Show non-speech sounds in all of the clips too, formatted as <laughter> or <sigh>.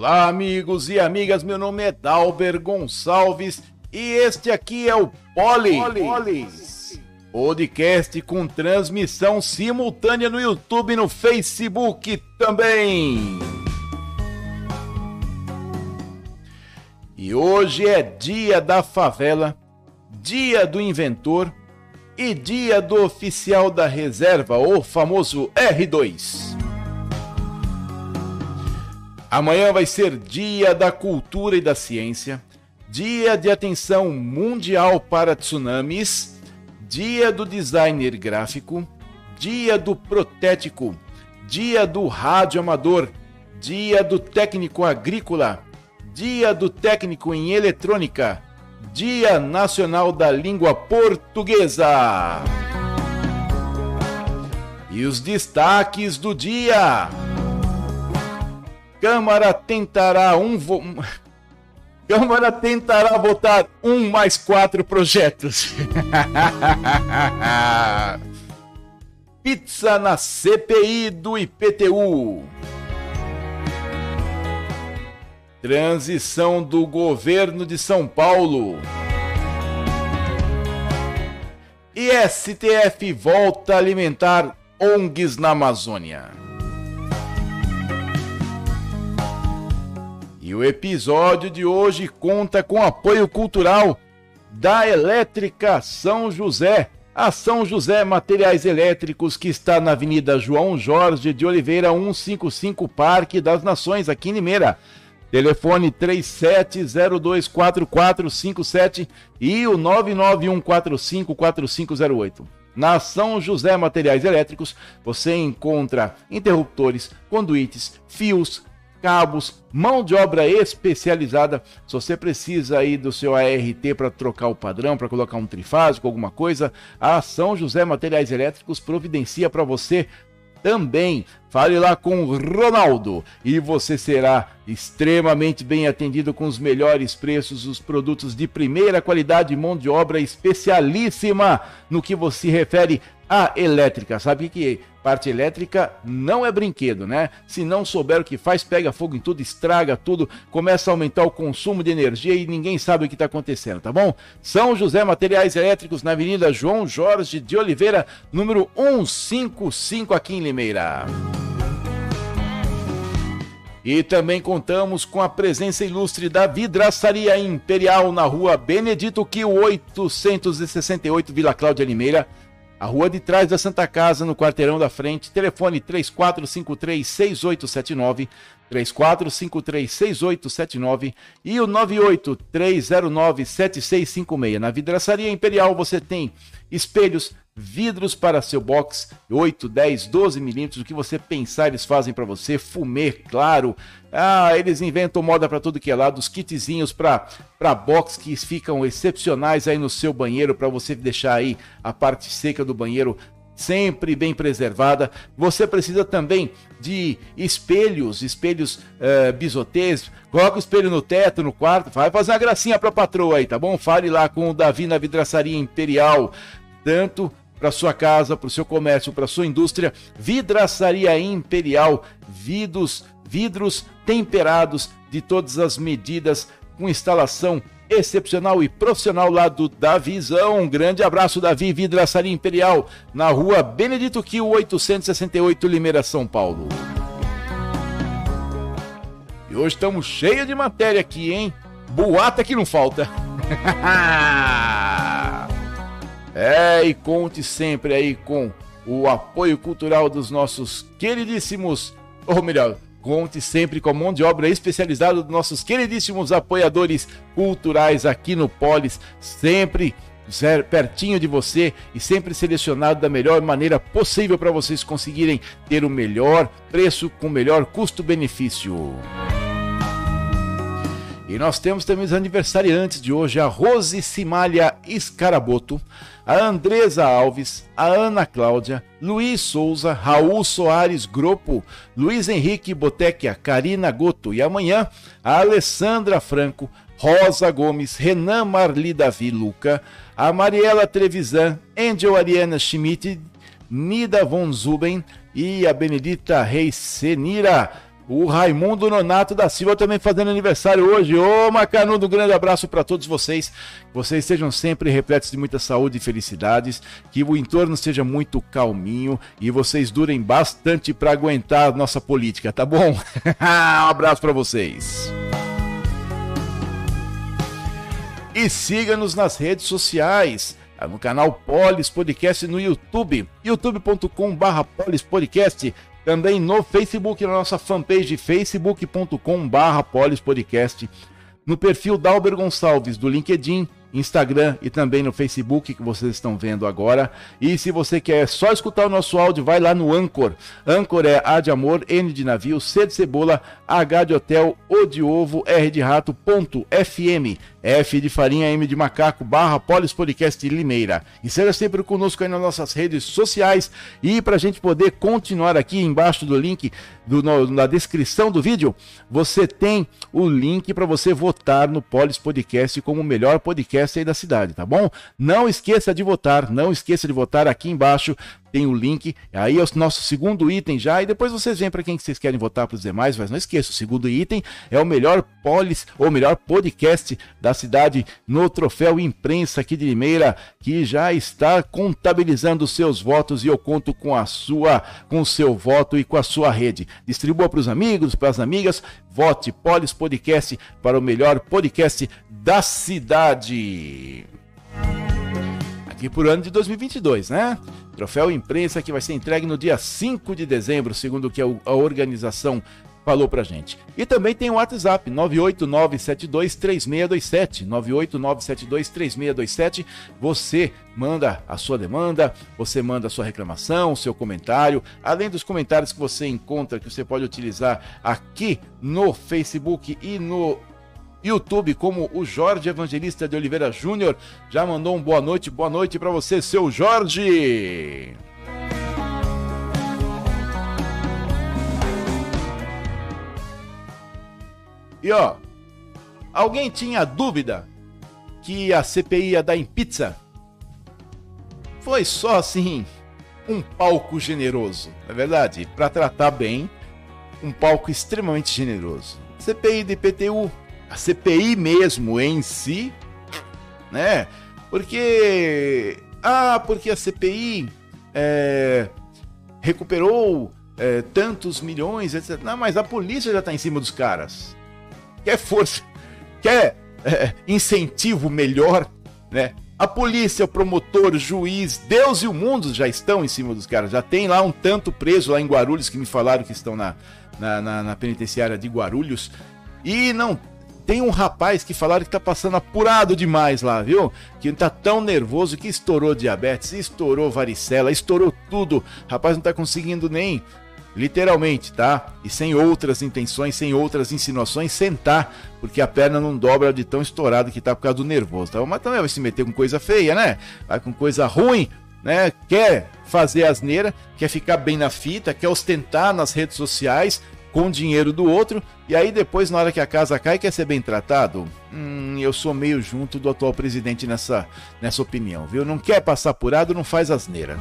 Olá, amigos e amigas. Meu nome é Dalber Gonçalves e este aqui é o Poli, podcast com transmissão simultânea no YouTube e no Facebook também. E hoje é dia da favela, dia do inventor e dia do oficial da reserva, o famoso R2. Amanhã vai ser dia da cultura e da ciência, dia de atenção mundial para tsunamis, dia do designer gráfico, dia do protético, dia do rádio amador, dia do técnico agrícola, dia do técnico em eletrônica, dia nacional da língua portuguesa. E os destaques do dia. Câmara tentará um. Vo... Câmara tentará votar um mais quatro projetos. <laughs> Pizza na CPI do IPTU. Transição do governo de São Paulo. E STF volta a alimentar ONGs na Amazônia. E o episódio de hoje conta com apoio cultural da Elétrica São José. A São José Materiais Elétricos, que está na Avenida João Jorge de Oliveira, 155 Parque das Nações, aqui em Limeira. Telefone 37024457 e o 991454508. Na São José Materiais Elétricos, você encontra interruptores, conduítes, fios, cabos, mão de obra especializada. Se você precisa aí do seu ART para trocar o padrão, para colocar um trifásico, alguma coisa, a São José Materiais Elétricos providencia para você também. Fale lá com o Ronaldo e você será extremamente bem atendido com os melhores preços, os produtos de primeira qualidade, mão de obra especialíssima no que você refere à elétrica. Sabe que Parte elétrica não é brinquedo, né? Se não souber o que faz, pega fogo em tudo, estraga tudo, começa a aumentar o consumo de energia e ninguém sabe o que está acontecendo, tá bom? São José Materiais Elétricos na Avenida João Jorge de Oliveira, número 155 aqui em Limeira. E também contamos com a presença ilustre da Vidraçaria Imperial na rua Benedito Quio 868, Vila Cláudia Limeira a rua de trás da Santa Casa, no quarteirão da frente. Telefone 3453-6879. 3453-6879 e o 98309-7656. Na Vidraçaria Imperial você tem espelhos, vidros para seu box, 8, 10, 12 milímetros, o que você pensar eles fazem para você, fumê, claro. Ah, eles inventam moda para tudo que é lado, os kitzinhos para box que ficam excepcionais aí no seu banheiro para você deixar aí a parte seca do banheiro sempre bem preservada. Você precisa também de espelhos, espelhos uh, bisotês. Coloca o espelho no teto, no quarto, vai fazer uma gracinha para a patroa aí, tá bom? Fale lá com o Davi na Vidraçaria Imperial, tanto para sua casa, para o seu comércio, para sua indústria. Vidraçaria Imperial, vidros, vidros temperados de todas as medidas, com instalação excepcional e profissional lá do Davizão. Um grande abraço, Davi Vidraçaria Imperial, na rua Benedito Quil, 868, Limeira, São Paulo. E hoje estamos cheios de matéria aqui, hein? Boata que não falta. <laughs> é, e conte sempre aí com o apoio cultural dos nossos queridíssimos, ou melhor, Conte sempre com mão de obra especializada dos nossos queridíssimos apoiadores culturais aqui no Polis, sempre pertinho de você e sempre selecionado da melhor maneira possível para vocês conseguirem ter o melhor preço com o melhor custo-benefício. E nós temos também os aniversariantes de hoje, a Rose Simalha Escaraboto, a Andresa Alves, a Ana Cláudia, Luiz Souza, Raul Soares Gropo, Luiz Henrique Botequia, Karina Goto e amanhã a Alessandra Franco, Rosa Gomes, Renan Marli Davi Luca, a Mariela Trevisan, Angel Ariana Schmidt, Nida Von Zuben e a Benedita Reis Senira. O Raimundo Nonato da Silva também fazendo aniversário hoje. Ô, Macanudo, um grande abraço para todos vocês. Vocês sejam sempre repletos de muita saúde e felicidades. Que o entorno seja muito calminho e vocês durem bastante para aguentar nossa política, tá bom? <laughs> um abraço para vocês. E siga-nos nas redes sociais no canal Polis Podcast no YouTube, youtube.com/barra Polis Podcast, também no Facebook, na nossa fanpage facebook.com/barra Polis Podcast, no perfil Dalber Gonçalves do LinkedIn Instagram e também no Facebook que vocês estão vendo agora. E se você quer só escutar o nosso áudio, vai lá no Anchor. Anchor é A de amor, N de navio, C de cebola, H de hotel, O de ovo, R de rato, ponto, FM. F de farinha, M de macaco, barra Polis Podcast Limeira. E seja sempre conosco aí nas nossas redes sociais. E para a gente poder continuar aqui embaixo do link, do, no, na descrição do vídeo, você tem o link para você votar no Polis Podcast como o melhor podcast aí da cidade, tá bom? Não esqueça de votar, não esqueça de votar aqui embaixo tem o link. Aí é o nosso segundo item já. E depois vocês veem para quem que vocês querem votar para os demais. Mas não esqueça, o segundo item é o melhor polis, ou melhor podcast da cidade no troféu imprensa aqui de Limeira, que já está contabilizando os seus votos e eu conto com a sua, com o seu voto e com a sua rede. Distribua para os amigos, para as amigas. Vote Polis Podcast para o melhor podcast da cidade aqui por ano de 2022, né? Troféu imprensa que vai ser entregue no dia 5 de dezembro, segundo o que a organização falou pra gente. E também tem o WhatsApp 989723627, 989723627. Você manda a sua demanda, você manda a sua reclamação, o seu comentário, além dos comentários que você encontra que você pode utilizar aqui no Facebook e no YouTube, como o Jorge Evangelista de Oliveira Júnior já mandou um boa noite, boa noite para você, seu Jorge. E ó, alguém tinha dúvida que a CPI ia dar em pizza? Foi só assim, um palco generoso, é verdade, para tratar bem, um palco extremamente generoso. CPI de PTU a CPI mesmo em si, né? Porque. Ah, porque a CPI é, recuperou é, tantos milhões, etc. Não, mas a polícia já está em cima dos caras. Quer força, quer é, incentivo melhor, né? A polícia, o promotor, o juiz, Deus e o mundo já estão em cima dos caras. Já tem lá um tanto preso lá em Guarulhos que me falaram que estão na, na, na, na penitenciária de Guarulhos. E não tem um rapaz que falaram que tá passando apurado demais lá, viu? Que tá tão nervoso que estourou diabetes, estourou varicela, estourou tudo. Rapaz não tá conseguindo nem, literalmente, tá? E sem outras intenções, sem outras insinuações, sentar, porque a perna não dobra de tão estourado que tá por causa do nervoso. Tá? Mas também vai se meter com coisa feia, né? Vai com coisa ruim, né? Quer fazer asneira, quer ficar bem na fita, quer ostentar nas redes sociais, com dinheiro do outro, e aí depois, na hora que a casa cai, quer ser bem tratado? Hum, eu sou meio junto do atual presidente nessa, nessa opinião, viu? Não quer passar apurado, não faz asneira.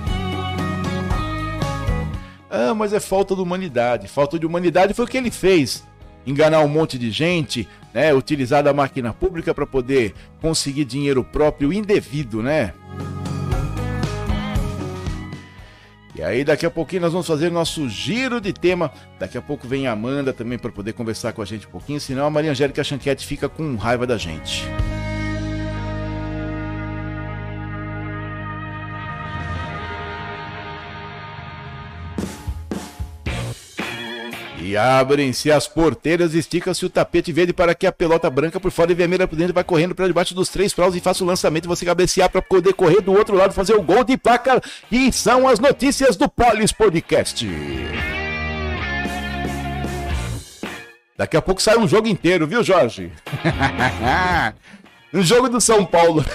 Ah, mas é falta de humanidade. Falta de humanidade foi o que ele fez. Enganar um monte de gente, né? Utilizar a máquina pública para poder conseguir dinheiro próprio indevido, né? E aí daqui a pouquinho nós vamos fazer nosso giro de tema. Daqui a pouco vem a Amanda também para poder conversar com a gente um pouquinho, senão a Maria Angélica Chanquete fica com raiva da gente. E abrem-se as porteiras, estica-se o tapete verde para que a pelota branca por fora e vermelha por dentro vai correndo para debaixo dos três paus e faça o lançamento. Você cabecear para poder correr do outro lado, fazer o gol de placa. E são as notícias do Polis Podcast. Daqui a pouco sai um jogo inteiro, viu, Jorge? <laughs> um jogo do São Paulo. <laughs>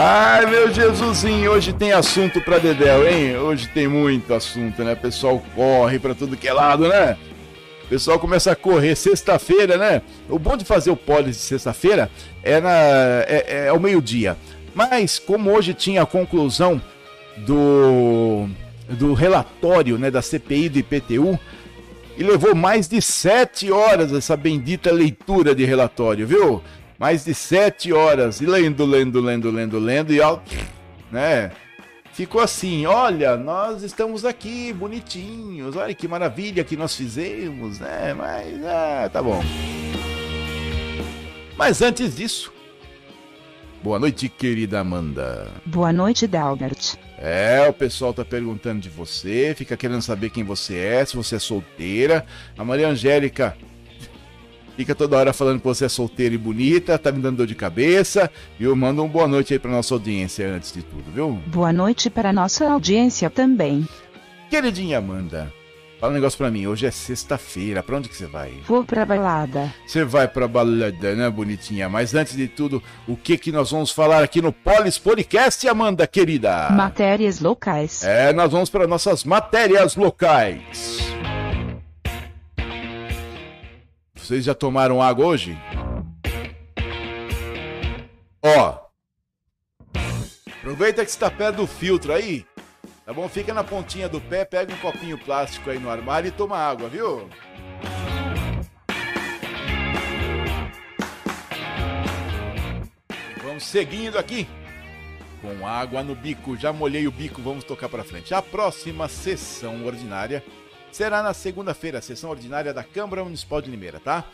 Ai, meu Jesusinho, hoje tem assunto pra Dedéu, hein? Hoje tem muito assunto, né? Pessoal corre pra tudo que é lado, né? O pessoal começa a correr sexta-feira, né? O bom de fazer o polis de sexta-feira é, na, é, é ao meio-dia. Mas, como hoje tinha a conclusão do do relatório né, da CPI do IPTU e levou mais de sete horas essa bendita leitura de relatório, viu? Mais de sete horas, e lendo, lendo, lendo, lendo, lendo, e ó, né? Ficou assim, olha, nós estamos aqui bonitinhos, olha que maravilha que nós fizemos, né? Mas, ah, tá bom. Mas antes disso, boa noite, querida Amanda. Boa noite, Dalbert. É, o pessoal tá perguntando de você, fica querendo saber quem você é, se você é solteira. A Maria Angélica fica toda hora falando que você é solteira e bonita, tá me dando dor de cabeça. E eu mando uma boa noite aí pra nossa audiência antes de tudo, viu? Boa noite para nossa audiência também. Queridinha Amanda, Fala um negócio pra mim, hoje é sexta-feira, pra onde que você vai? Vou pra balada. Você vai pra balada, né, bonitinha? Mas antes de tudo, o que que nós vamos falar aqui no Polis Podcast, Amanda, querida? Matérias locais. É, nós vamos para nossas matérias locais. Vocês já tomaram água hoje? Ó. Aproveita que está perto do filtro aí Tá bom? Fica na pontinha do pé, pega um copinho plástico aí no armário e toma água, viu? Vamos seguindo aqui. Com água no bico, já molhei o bico, vamos tocar para frente. A próxima sessão ordinária será na segunda-feira, sessão ordinária da Câmara Municipal de Limeira, tá?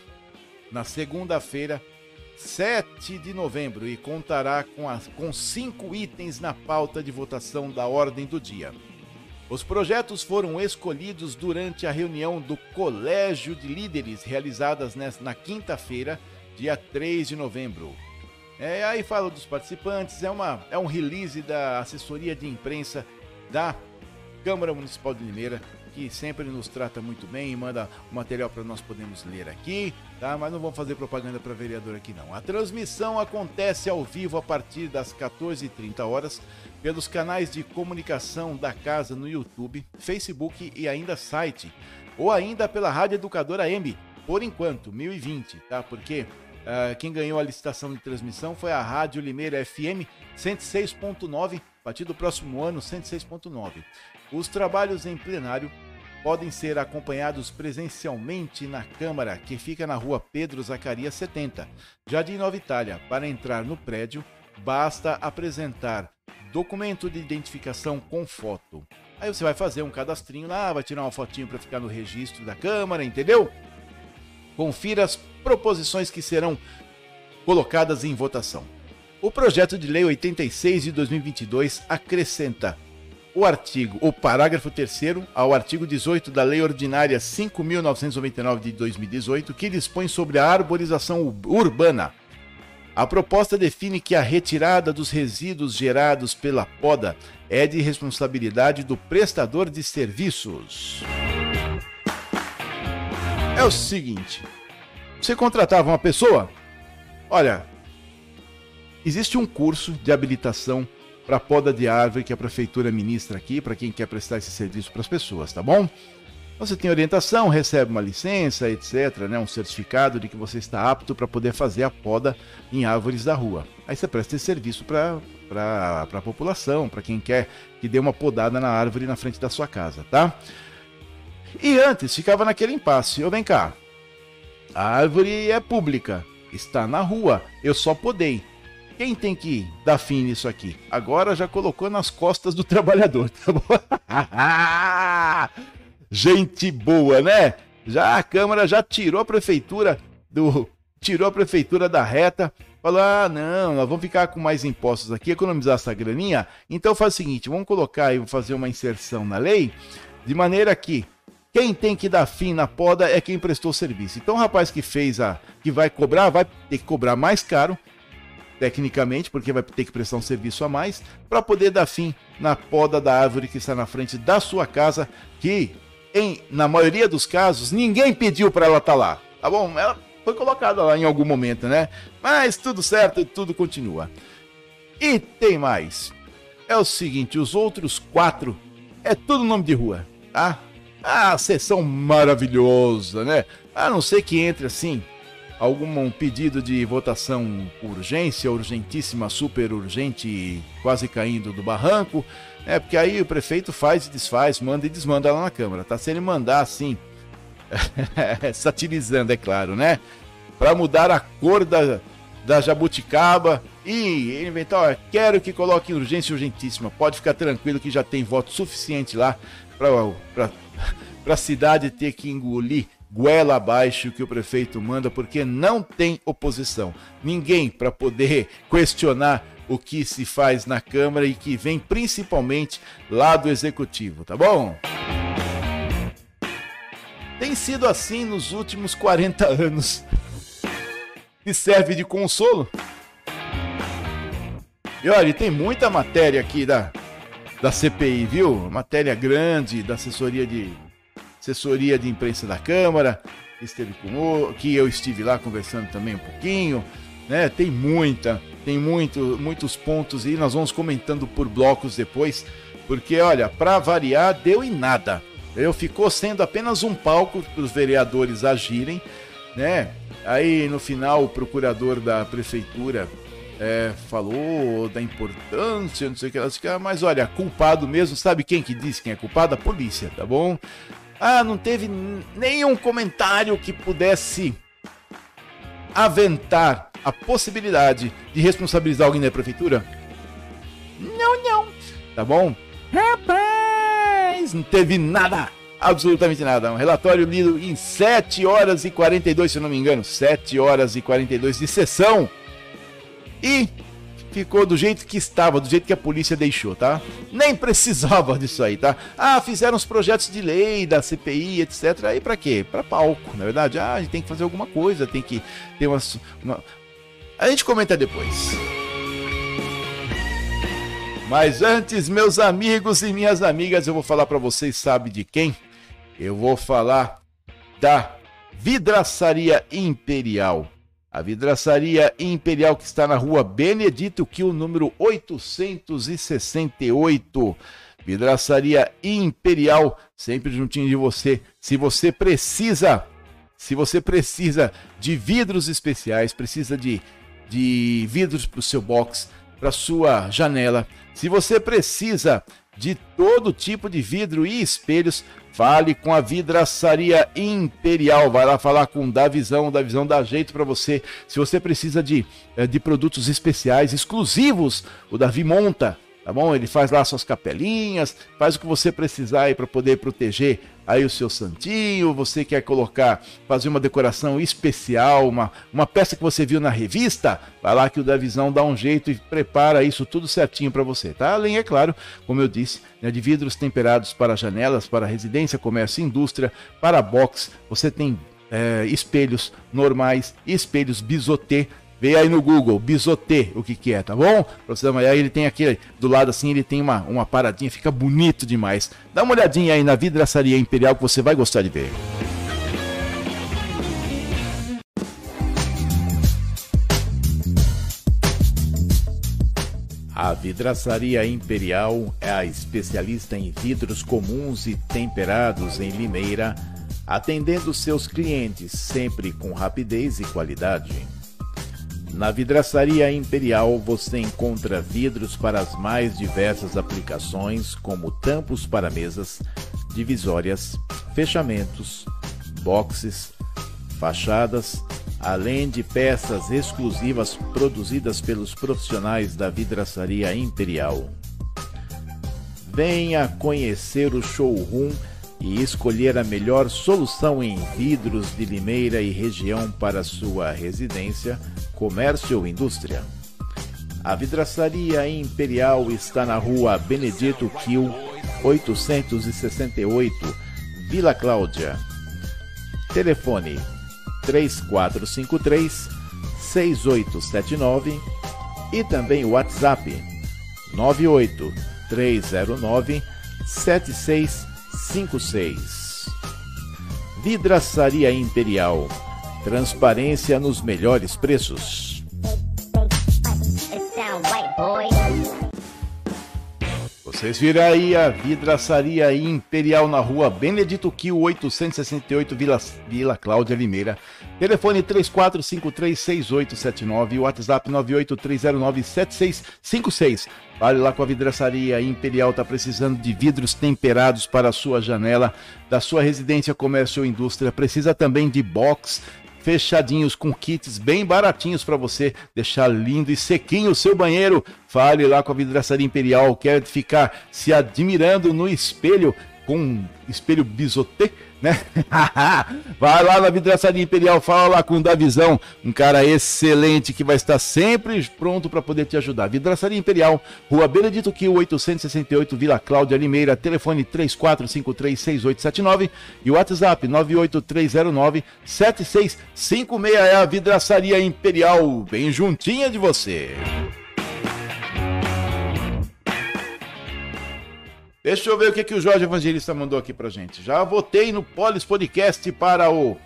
Na segunda-feira, 7 de novembro e contará com, as, com cinco itens na pauta de votação da ordem do dia. Os projetos foram escolhidos durante a reunião do Colégio de Líderes, realizadas na quinta-feira, dia 3 de novembro. É, aí fala dos participantes, é, uma, é um release da assessoria de imprensa da Câmara Municipal de Limeira, que sempre nos trata muito bem e manda o material para nós podermos ler aqui, tá? Mas não vamos fazer propaganda para vereador aqui não. A transmissão acontece ao vivo a partir das 14h30 horas pelos canais de comunicação da casa no YouTube, Facebook e ainda site, ou ainda pela Rádio Educadora M, por enquanto, 1020, tá? Porque uh, quem ganhou a licitação de transmissão foi a Rádio Limeira FM 106.9, a partir do próximo ano 106.9. Os trabalhos em plenário podem ser acompanhados presencialmente na Câmara, que fica na rua Pedro Zacarias 70, Jardim Nova Itália. Para entrar no prédio, basta apresentar documento de identificação com foto. Aí você vai fazer um cadastrinho lá, vai tirar uma fotinho para ficar no registro da Câmara, entendeu? Confira as proposições que serão colocadas em votação. O projeto de lei 86 de 2022 acrescenta o artigo, o parágrafo 3 ao artigo 18 da Lei Ordinária 5.999 de 2018, que dispõe sobre a arborização urbana. A proposta define que a retirada dos resíduos gerados pela poda é de responsabilidade do prestador de serviços. É o seguinte: você contratava uma pessoa? Olha, existe um curso de habilitação para poda de árvore que a prefeitura ministra aqui para quem quer prestar esse serviço para as pessoas, tá bom? Você tem orientação, recebe uma licença, etc., né, um certificado de que você está apto para poder fazer a poda em árvores da rua. Aí você presta esse serviço para a população, para quem quer que dê uma podada na árvore na frente da sua casa, tá? E antes ficava naquele impasse. Eu vem cá, a árvore é pública, está na rua, eu só podei. Quem tem que dar fim nisso aqui? Agora já colocou nas costas do <laughs> trabalhador, tá bom? <laughs> Gente boa, né? Já a Câmara já tirou a prefeitura do tirou a prefeitura da reta, falou: "Ah, não, nós vamos ficar com mais impostos aqui, economizar essa graninha". Então faz o seguinte, vamos colocar e fazer uma inserção na lei de maneira que quem tem que dar fim na poda é quem prestou serviço. Então o rapaz que fez a que vai cobrar, vai ter que cobrar mais caro tecnicamente, porque vai ter que prestar um serviço a mais, para poder dar fim na poda da árvore que está na frente da sua casa, que, em, na maioria dos casos, ninguém pediu para ela estar tá lá. Tá bom? Ela foi colocada lá em algum momento, né? Mas tudo certo e tudo continua. E tem mais. É o seguinte, os outros quatro é tudo nome de rua, tá? Ah, sessão maravilhosa, né? A não ser que entre assim algum pedido de votação urgência, urgentíssima, super urgente, quase caindo do barranco, é porque aí o prefeito faz e desfaz, manda e desmanda lá na Câmara, tá? Se ele mandar assim, <laughs> satirizando, é claro, né? Para mudar a cor da, da jabuticaba e inventar, ó, quero que coloque urgência urgentíssima, pode ficar tranquilo que já tem voto suficiente lá para a cidade ter que engolir goela abaixo que o prefeito manda, porque não tem oposição. Ninguém para poder questionar o que se faz na Câmara e que vem principalmente lá do Executivo, tá bom? Tem sido assim nos últimos 40 anos. E serve de consolo. E olha, tem muita matéria aqui da, da CPI, viu? Matéria grande da assessoria de assessoria de imprensa da Câmara, esteve com que eu estive lá conversando também um pouquinho, né? Tem muita, tem muito, muitos pontos e nós vamos comentando por blocos depois, porque olha, para variar deu em nada. Eu ficou sendo apenas um palco para os vereadores agirem, né? Aí no final o procurador da prefeitura é, falou da importância, não sei o que, mas olha, culpado mesmo, sabe quem que disse quem é culpado? A polícia, tá bom? Ah, não teve nenhum comentário que pudesse aventar a possibilidade de responsabilizar alguém da prefeitura? Não, não. Tá bom? Rapaz, não teve nada. Absolutamente nada. Um relatório lido em 7 horas e 42, se eu não me engano. 7 horas e 42 de sessão. E ficou do jeito que estava, do jeito que a polícia deixou, tá? Nem precisava <laughs> disso aí, tá? Ah, fizeram os projetos de lei da CPI, etc. Aí para quê? Para palco, na verdade. Ah, a gente tem que fazer alguma coisa, tem que ter uma, uma... A gente comenta depois. Mas antes, meus amigos e minhas amigas, eu vou falar para vocês, sabe de quem? Eu vou falar da Vidraçaria Imperial. A vidraçaria Imperial que está na rua Benedito Quil, número 868. Vidraçaria Imperial, sempre juntinho de você. Se você precisa, se você precisa de vidros especiais, precisa de, de vidros para o seu box, para sua janela, se você precisa de todo tipo de vidro e espelhos, Fale com a Vidraçaria Imperial. Vai lá falar com o Davizão. O Davizão dá jeito para você. Se você precisa de, eh, de produtos especiais, exclusivos, o Davi monta tá bom? Ele faz lá suas capelinhas, faz o que você precisar aí para poder proteger aí o seu santinho, você quer colocar, fazer uma decoração especial, uma, uma peça que você viu na revista, vai lá que o Davizão dá um jeito e prepara isso tudo certinho para você, tá? Além, é claro, como eu disse, né, de vidros temperados para janelas, para residência, comércio e indústria, para box, você tem é, espelhos normais espelhos bisotê Vê aí no Google, bisotê, o que que é, tá bom? Pra você ele tem aqui do lado assim, ele tem uma, uma paradinha, fica bonito demais. Dá uma olhadinha aí na vidraçaria imperial que você vai gostar de ver. A Vidraçaria Imperial é a especialista em vidros comuns e temperados em Limeira, atendendo seus clientes sempre com rapidez e qualidade. Na vidraçaria Imperial você encontra vidros para as mais diversas aplicações, como tampos para mesas, divisórias, fechamentos, boxes, fachadas, além de peças exclusivas produzidas pelos profissionais da vidraçaria Imperial. Venha conhecer o showroom e escolher a melhor solução em vidros de Limeira e região para sua residência comércio ou indústria. A vidraçaria Imperial está na rua Benedito Kiel, 868, Vila Cláudia. Telefone 3453 6879 e também o WhatsApp 98 309 7656. Vidraçaria Imperial Transparência nos melhores preços. Vocês viram aí a vidraçaria Imperial na rua Benedito Quil 868 Vila, Vila Cláudia Limeira. Telefone 34536879 e WhatsApp 983097656. Vale lá com a vidraçaria Imperial, tá precisando de vidros temperados para a sua janela, da sua residência, comércio ou indústria. Precisa também de box fechadinhos com kits bem baratinhos para você deixar lindo e sequinho o seu banheiro. Fale lá com a vidraçaria Imperial, quer ficar se admirando no espelho com um espelho bisoté, né? <laughs> vai lá na Vidraçaria Imperial, fala lá com o Davizão, um cara excelente que vai estar sempre pronto para poder te ajudar. Vidraçaria Imperial, Rua Benedito Quil, 868, Vila Cláudia Limeira, telefone 34536879 e o WhatsApp 983097656 é a Vidraçaria Imperial, bem juntinha de você. Deixa eu ver o que, que o Jorge Evangelista mandou aqui pra gente. Já votei no Polis Podcast para o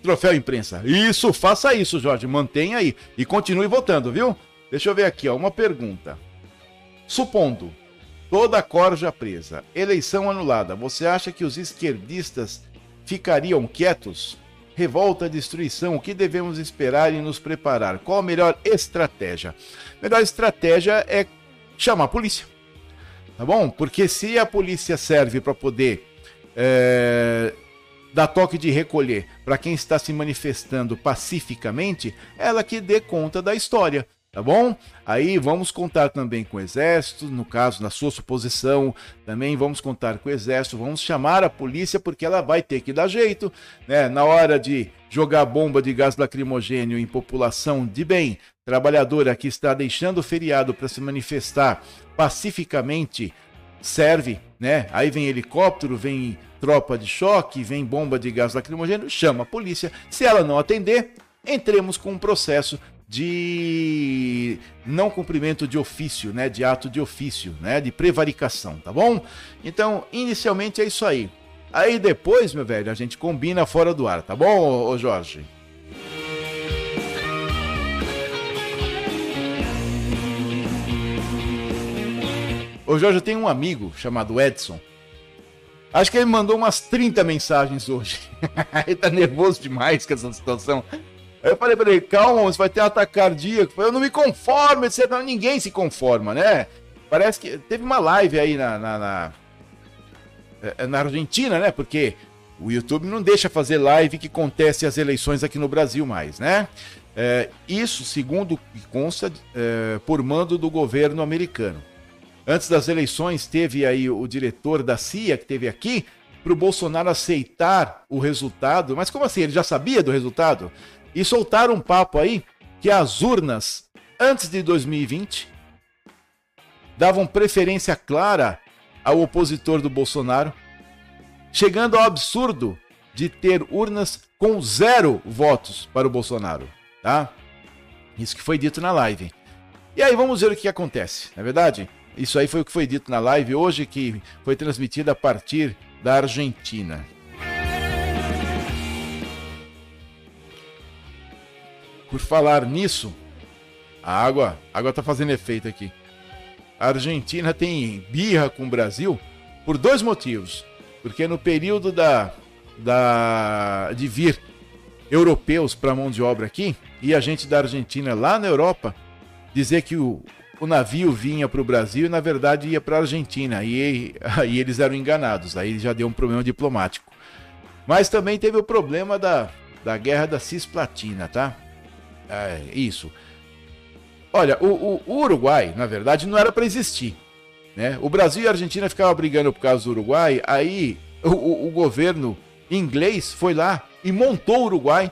Troféu Imprensa. Isso, faça isso, Jorge. Mantenha aí. E continue votando, viu? Deixa eu ver aqui, ó. Uma pergunta. Supondo toda a corja presa, eleição anulada, você acha que os esquerdistas ficariam quietos? Revolta, destruição, o que devemos esperar e nos preparar? Qual a melhor estratégia? A melhor estratégia é chamar a polícia Tá bom? Porque se a polícia serve para poder é, dar toque de recolher para quem está se manifestando pacificamente, ela que dê conta da história tá bom? Aí vamos contar também com o exército, no caso, na sua suposição, também vamos contar com o exército, vamos chamar a polícia porque ela vai ter que dar jeito, né? Na hora de jogar bomba de gás lacrimogênio em população de bem, trabalhadora que está deixando o feriado para se manifestar pacificamente, serve, né? Aí vem helicóptero, vem tropa de choque, vem bomba de gás lacrimogênio, chama a polícia. Se ela não atender, entremos com um processo de não cumprimento de ofício, né, de ato de ofício, né, de prevaricação, tá bom? Então, inicialmente é isso aí. Aí depois, meu velho, a gente combina fora do ar, tá bom, ô Jorge? Ô Jorge, eu tenho um amigo chamado Edson. Acho que ele mandou umas 30 mensagens hoje. <laughs> ele tá nervoso demais com essa situação. Eu falei pra ele, calma, você vai ter um ataque cardíaco. Eu não me conformo, etc. Ninguém se conforma, né? Parece que teve uma live aí na, na, na, é, na Argentina, né? Porque o YouTube não deixa fazer live que conteste as eleições aqui no Brasil mais, né? É, isso, segundo consta, é, por mando do governo americano. Antes das eleições, teve aí o diretor da CIA que teve aqui para o Bolsonaro aceitar o resultado. Mas como assim? Ele já sabia do resultado? e soltaram um papo aí que as urnas, antes de 2020, davam preferência clara ao opositor do Bolsonaro, chegando ao absurdo de ter urnas com zero votos para o Bolsonaro, tá? Isso que foi dito na live. E aí vamos ver o que acontece, não é verdade? Isso aí foi o que foi dito na live hoje, que foi transmitida a partir da Argentina. Por falar nisso, a água, a água tá fazendo efeito aqui. A Argentina tem birra com o Brasil por dois motivos. Porque no período da, da de vir europeus para mão de obra aqui, e a gente da Argentina lá na Europa dizer que o, o navio vinha para o Brasil e na verdade ia para a Argentina. E aí eles eram enganados. Aí já deu um problema diplomático. Mas também teve o problema da, da guerra da Cisplatina, tá? É, isso. Olha, o, o, o, Uruguai, na verdade, não era para existir. Né? O Brasil e a Argentina ficavam brigando por causa do Uruguai, aí o, o governo inglês foi lá e montou o Uruguai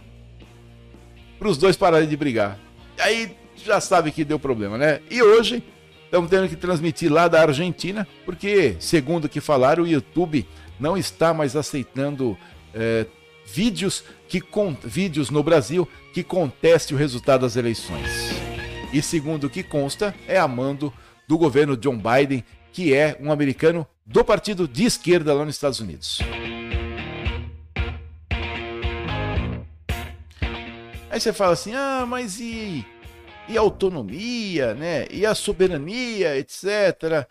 para os dois pararem de brigar. Aí já sabe que deu problema, né? E hoje estamos tendo que transmitir lá da Argentina, porque, segundo o que falaram, o YouTube não está mais aceitando é, vídeos, que vídeos no Brasil que conteste o resultado das eleições. E segundo o que consta, é a mando do governo John Biden, que é um americano do partido de esquerda lá nos Estados Unidos. Aí você fala assim: ah, mas e, e a autonomia, né? E a soberania, etc.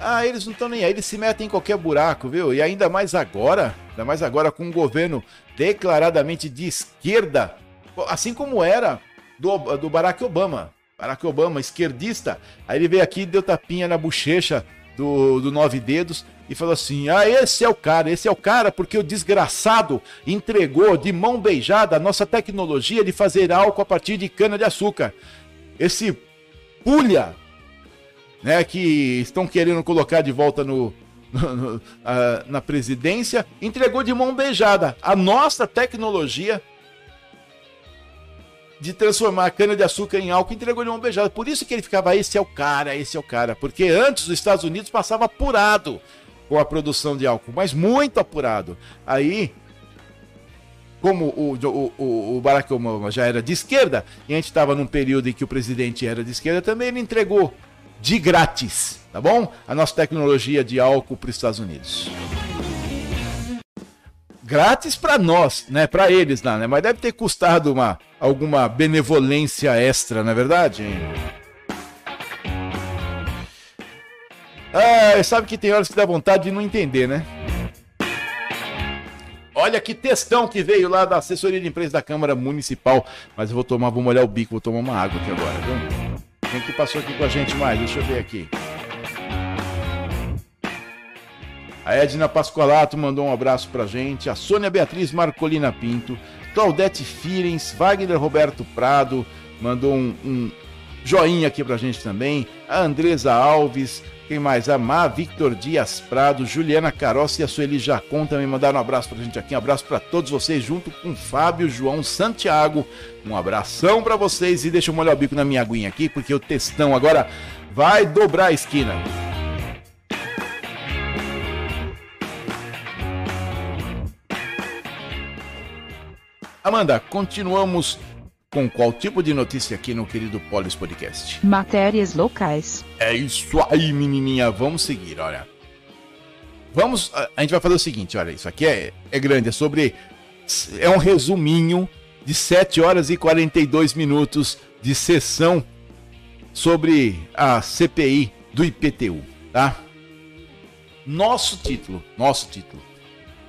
Ah, eles não estão nem aí, eles se metem em qualquer buraco, viu? E ainda mais agora, ainda mais agora com um governo declaradamente de esquerda, assim como era do, do Barack Obama. Barack Obama, esquerdista, aí ele veio aqui, deu tapinha na bochecha do, do Nove Dedos e falou assim: Ah, esse é o cara, esse é o cara, porque o desgraçado entregou de mão beijada a nossa tecnologia de fazer álcool a partir de cana-de-açúcar. Esse pulha, né, que estão querendo colocar de volta no, <laughs> no, no a, na presidência, entregou de mão beijada a nossa tecnologia de transformar a cana-de-açúcar em álcool, entregou de mão beijada. Por isso que ele ficava, esse é o cara, esse é o cara. Porque antes os Estados Unidos passava apurado com a produção de álcool, mas muito apurado. Aí, como o, o, o Barack Obama já era de esquerda, e a gente estava num período em que o presidente era de esquerda também, ele entregou de grátis, tá bom? A nossa tecnologia de álcool para os Estados Unidos grátis para nós, né? Para eles lá, né? Mas deve ter custado uma alguma benevolência extra, não é verdade? Ah, sabe que tem horas que dá vontade de não entender, né? Olha que textão que veio lá da assessoria de imprensa da Câmara Municipal. Mas eu vou tomar, vou molhar o bico, vou tomar uma água aqui agora, viu? Quem que passou aqui com a gente mais? Deixa eu ver aqui. A Edna Pascoalato mandou um abraço pra gente. A Sônia Beatriz Marcolina Pinto. Claudete Firens. Wagner Roberto Prado mandou um, um joinha aqui pra gente também. A Andresa Alves. Quem mais? A Má Victor Dias Prado, Juliana Carossi e a Sueli Jacon também mandaram um abraço pra gente aqui. Um abraço para todos vocês, junto com Fábio João Santiago. Um abração para vocês e deixa eu molhar o bico na minha aguinha aqui, porque o textão agora vai dobrar a esquina. Amanda, continuamos com qual tipo de notícia aqui no querido Polis Podcast? Matérias locais. É isso aí, menininha. Vamos seguir, olha. Vamos. A gente vai fazer o seguinte, olha, isso aqui é, é grande, é sobre. É um resuminho de 7 horas e 42 minutos de sessão sobre a CPI do IPTU, tá? Nosso título, nosso título.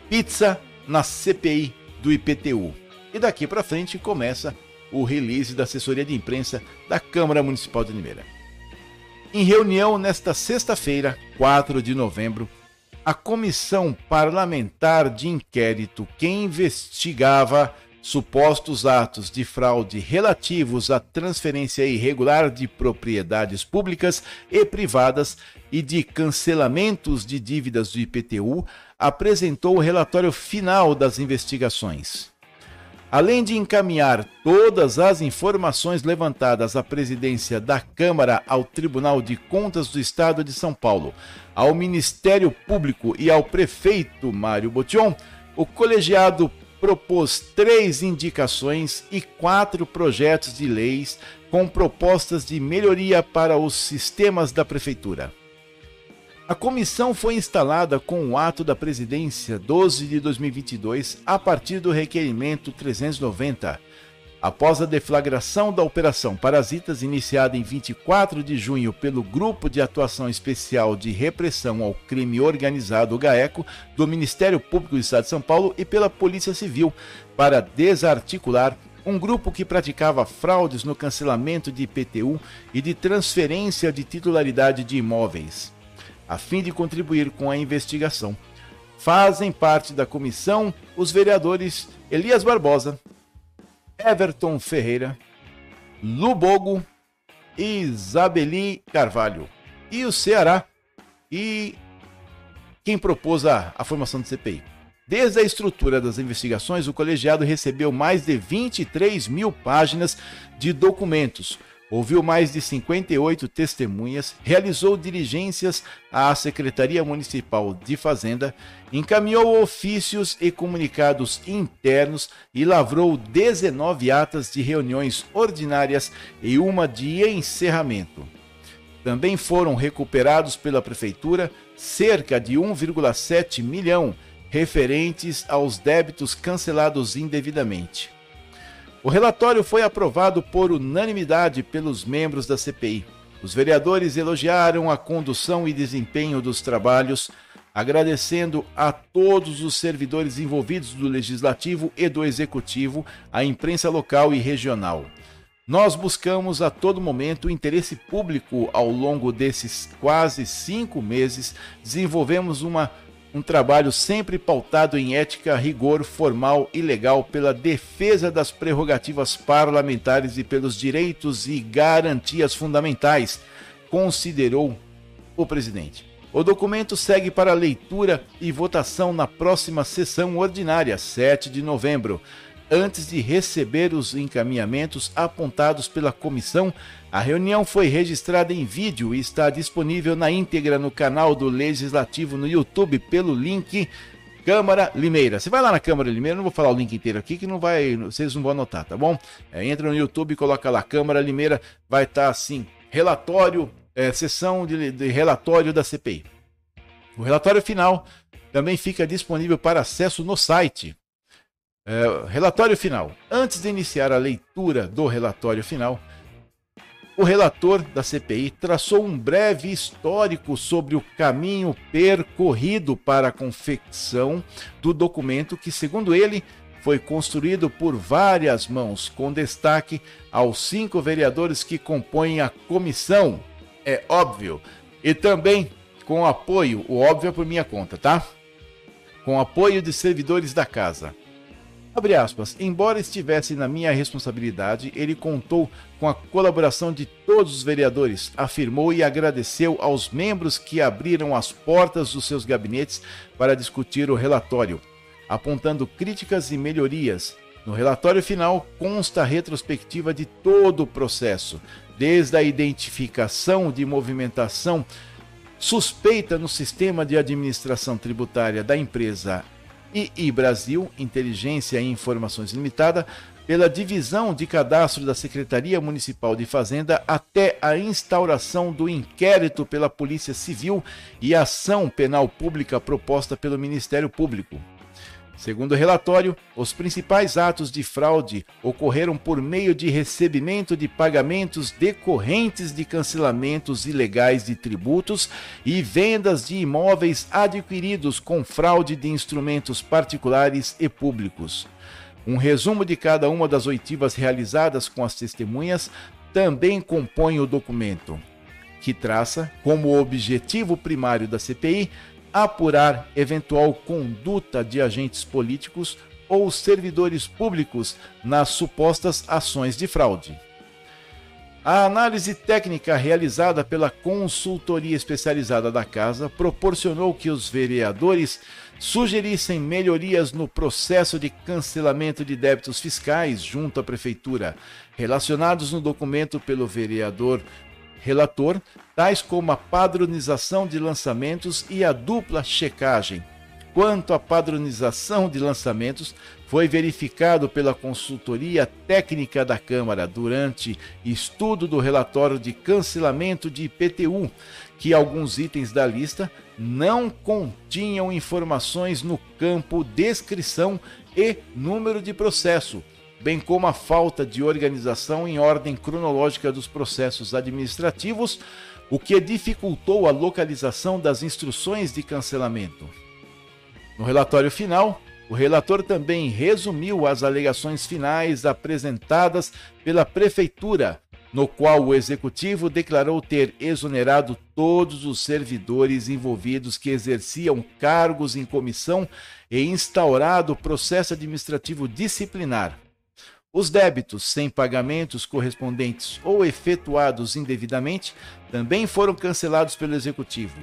Pizza na CPI do IPTU. E daqui para frente começa o release da assessoria de imprensa da Câmara Municipal de Limeira. Em reunião nesta sexta-feira, 4 de novembro, a Comissão Parlamentar de Inquérito que investigava supostos atos de fraude relativos à transferência irregular de propriedades públicas e privadas e de cancelamentos de dívidas do IPTU apresentou o relatório final das investigações. Além de encaminhar todas as informações levantadas à presidência da Câmara, ao Tribunal de Contas do Estado de São Paulo, ao Ministério Público e ao prefeito Mário Botion, o colegiado propôs três indicações e quatro projetos de leis com propostas de melhoria para os sistemas da prefeitura. A comissão foi instalada com o ato da presidência 12 de 2022 a partir do requerimento 390. Após a deflagração da Operação Parasitas, iniciada em 24 de junho pelo Grupo de Atuação Especial de Repressão ao Crime Organizado, GAECO, do Ministério Público do Estado de São Paulo e pela Polícia Civil, para desarticular um grupo que praticava fraudes no cancelamento de IPTU e de transferência de titularidade de imóveis a fim de contribuir com a investigação. Fazem parte da comissão os vereadores Elias Barbosa, Everton Ferreira, Lubogo e Isabeli Carvalho. E o Ceará e quem propôs a, a formação do CPI. Desde a estrutura das investigações, o colegiado recebeu mais de 23 mil páginas de documentos, ouviu mais de 58 testemunhas, realizou diligências à Secretaria Municipal de Fazenda, encaminhou ofícios e comunicados internos e lavrou 19 atas de reuniões ordinárias e uma de encerramento. Também foram recuperados pela Prefeitura cerca de 1,7 milhão referentes aos débitos cancelados indevidamente. O relatório foi aprovado por unanimidade pelos membros da CPI. Os vereadores elogiaram a condução e desempenho dos trabalhos, agradecendo a todos os servidores envolvidos do Legislativo e do Executivo, a imprensa local e regional. Nós buscamos a todo momento o interesse público ao longo desses quase cinco meses, desenvolvemos uma, um trabalho sempre pautado em ética, rigor formal e legal pela defesa das prerrogativas parlamentares e pelos direitos e garantias fundamentais, considerou o presidente. O documento segue para leitura e votação na próxima sessão ordinária, 7 de novembro. Antes de receber os encaminhamentos apontados pela comissão, a reunião foi registrada em vídeo e está disponível na íntegra no canal do Legislativo no YouTube pelo link Câmara Limeira. Você vai lá na Câmara Limeira, não vou falar o link inteiro aqui que não vai, vocês não vão anotar, tá bom? É, entra no YouTube coloca lá Câmara Limeira, vai estar tá, assim, relatório, é, sessão de, de relatório da CPI. O relatório final também fica disponível para acesso no site é, relatório final. Antes de iniciar a leitura do relatório final, o relator da CPI traçou um breve histórico sobre o caminho percorrido para a confecção do documento que, segundo ele, foi construído por várias mãos, com destaque aos cinco vereadores que compõem a comissão. É óbvio. E também com apoio, o óbvio é por minha conta, tá? Com apoio de servidores da casa. Abre aspas, embora estivesse na minha responsabilidade, ele contou com a colaboração de todos os vereadores, afirmou e agradeceu aos membros que abriram as portas dos seus gabinetes para discutir o relatório, apontando críticas e melhorias. No relatório final consta a retrospectiva de todo o processo, desde a identificação de movimentação suspeita no sistema de administração tributária da empresa II Brasil, Inteligência e Informações Limitada, pela divisão de cadastro da Secretaria Municipal de Fazenda até a instauração do inquérito pela Polícia Civil e ação penal pública proposta pelo Ministério Público. Segundo o relatório, os principais atos de fraude ocorreram por meio de recebimento de pagamentos decorrentes de cancelamentos ilegais de tributos e vendas de imóveis adquiridos com fraude de instrumentos particulares e públicos. Um resumo de cada uma das oitivas realizadas com as testemunhas também compõe o documento, que traça como objetivo primário da CPI apurar eventual conduta de agentes políticos ou servidores públicos nas supostas ações de fraude. A análise técnica realizada pela consultoria especializada da Casa proporcionou que os vereadores sugerissem melhorias no processo de cancelamento de débitos fiscais junto à Prefeitura, relacionados no documento pelo vereador relator, tais como a padronização de lançamentos e a dupla checagem. Quanto à padronização de lançamentos, foi verificado pela consultoria técnica da Câmara durante estudo do relatório de cancelamento de IPTU, que alguns itens da lista não continham informações no campo descrição e número de processo, bem como a falta de organização em ordem cronológica dos processos administrativos, o que dificultou a localização das instruções de cancelamento. No relatório final, o relator também resumiu as alegações finais apresentadas pela Prefeitura, no qual o executivo declarou ter exonerado todos os servidores envolvidos que exerciam cargos em comissão e instaurado processo administrativo disciplinar os débitos sem pagamentos correspondentes ou efetuados indevidamente também foram cancelados pelo Executivo.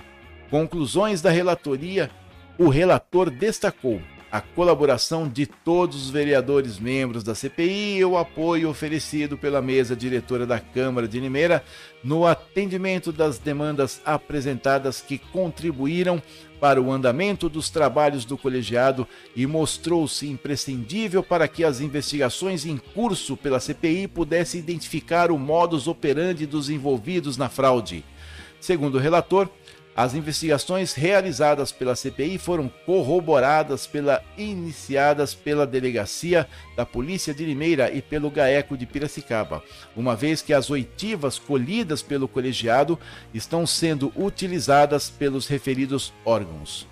Conclusões da relatoria: o relator destacou a colaboração de todos os vereadores membros da CPI e o apoio oferecido pela mesa diretora da Câmara de Limeira no atendimento das demandas apresentadas que contribuíram para o andamento dos trabalhos do colegiado e mostrou-se imprescindível para que as investigações em curso pela CPI pudessem identificar o modus operandi dos envolvidos na fraude. Segundo o relator, As investigações realizadas pela CPI foram corroboradas pela iniciadas pela delegacia da Polícia de Limeira e pelo GAECO de Piracicaba, uma vez que as oitivas colhidas pelo colegiado estão sendo utilizadas pelos referidos órgãos.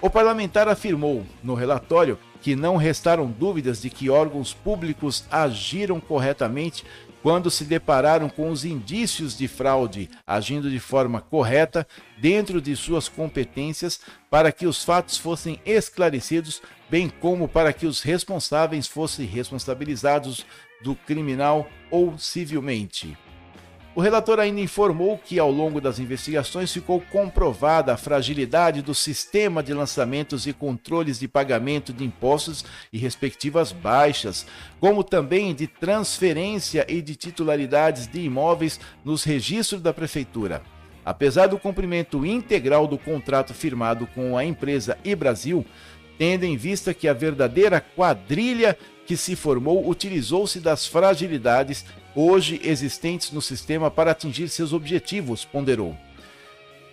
O parlamentar afirmou no relatório que não restaram dúvidas de que órgãos públicos agiram corretamente quando se depararam com os indícios de fraude, agindo de forma correta dentro de suas competências para que os fatos fossem esclarecidos, bem como para que os responsáveis fossem responsabilizados do criminal ou civilmente. O relator ainda informou que, ao longo das investigações, ficou comprovada a fragilidade do sistema de lançamentos e controles de pagamento de impostos e respectivas baixas, como também de transferência e de titularidades de imóveis nos registros da Prefeitura. Apesar do cumprimento integral do contrato firmado com a empresa e Brasil, tendo em vista que a verdadeira quadrilha que se formou utilizou-se das fragilidades hoje existentes no sistema para atingir seus objetivos, ponderou.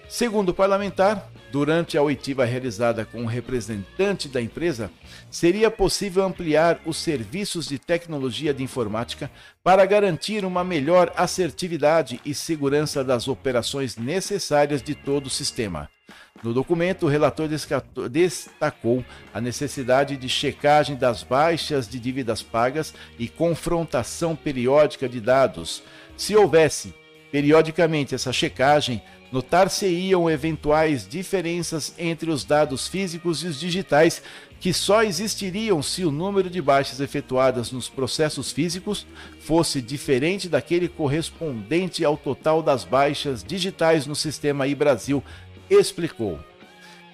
Segundo o parlamentar, durante a oitiva realizada com um representante da empresa, seria possível ampliar os serviços de tecnologia de informática para garantir uma melhor assertividade e segurança das operações necessárias de todo o sistema. No documento, o relator destacou a necessidade de checagem das baixas de dívidas pagas e confrontação periódica de dados. Se houvesse periodicamente essa checagem, notar-se-iam eventuais diferenças entre os dados físicos e os digitais, que só existiriam se o número de baixas efetuadas nos processos físicos fosse diferente daquele correspondente ao total das baixas digitais no sistema iBrasil explicou.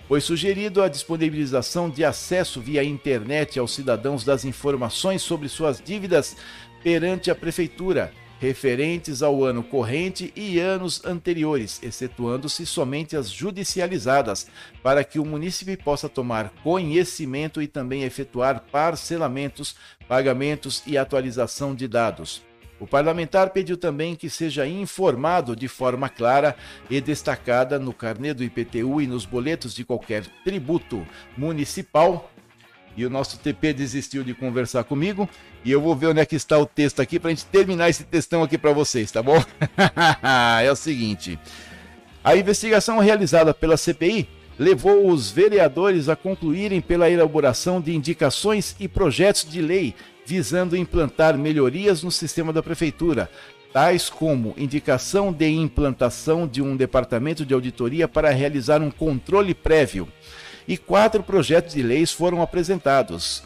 Foi sugerido a disponibilização de acesso via internet aos cidadãos das informações sobre suas dívidas perante a Prefeitura, referentes ao ano corrente e anos anteriores, excetuando-se somente as judicializadas, para que o munícipe possa tomar conhecimento e também efetuar parcelamentos, pagamentos e atualização de dados. O parlamentar pediu também que seja informado de forma clara e destacada no carnê do IPTU e nos boletos de qualquer tributo municipal. E o nosso TP desistiu de conversar comigo. E eu vou ver onde é que está o texto aqui para a gente terminar esse textão aqui para vocês, tá bom? <laughs> é o seguinte: a investigação realizada pela CPI levou os vereadores a concluírem pela elaboração de indicações e projetos de lei visando implantar melhorias no sistema da prefeitura, tais como indicação de implantação de um departamento de auditoria para realizar um controle prévio. E quatro projetos de leis foram apresentados.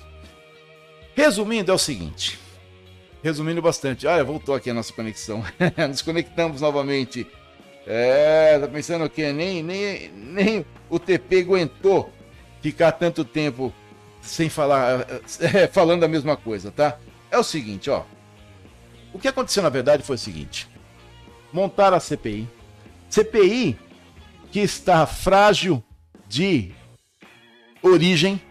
Resumindo, é o seguinte. Resumindo bastante. Olha, voltou aqui a nossa conexão. <laughs> Nos conectamos novamente. É, tá pensando o quê? Nem, nem, nem o TP aguentou ficar tanto tempo sem falar, <laughs> é, falando a mesma coisa, tá? É o seguinte, ó. O que aconteceu na verdade foi o seguinte: montaram a CPI. CPI que está frágil de origem,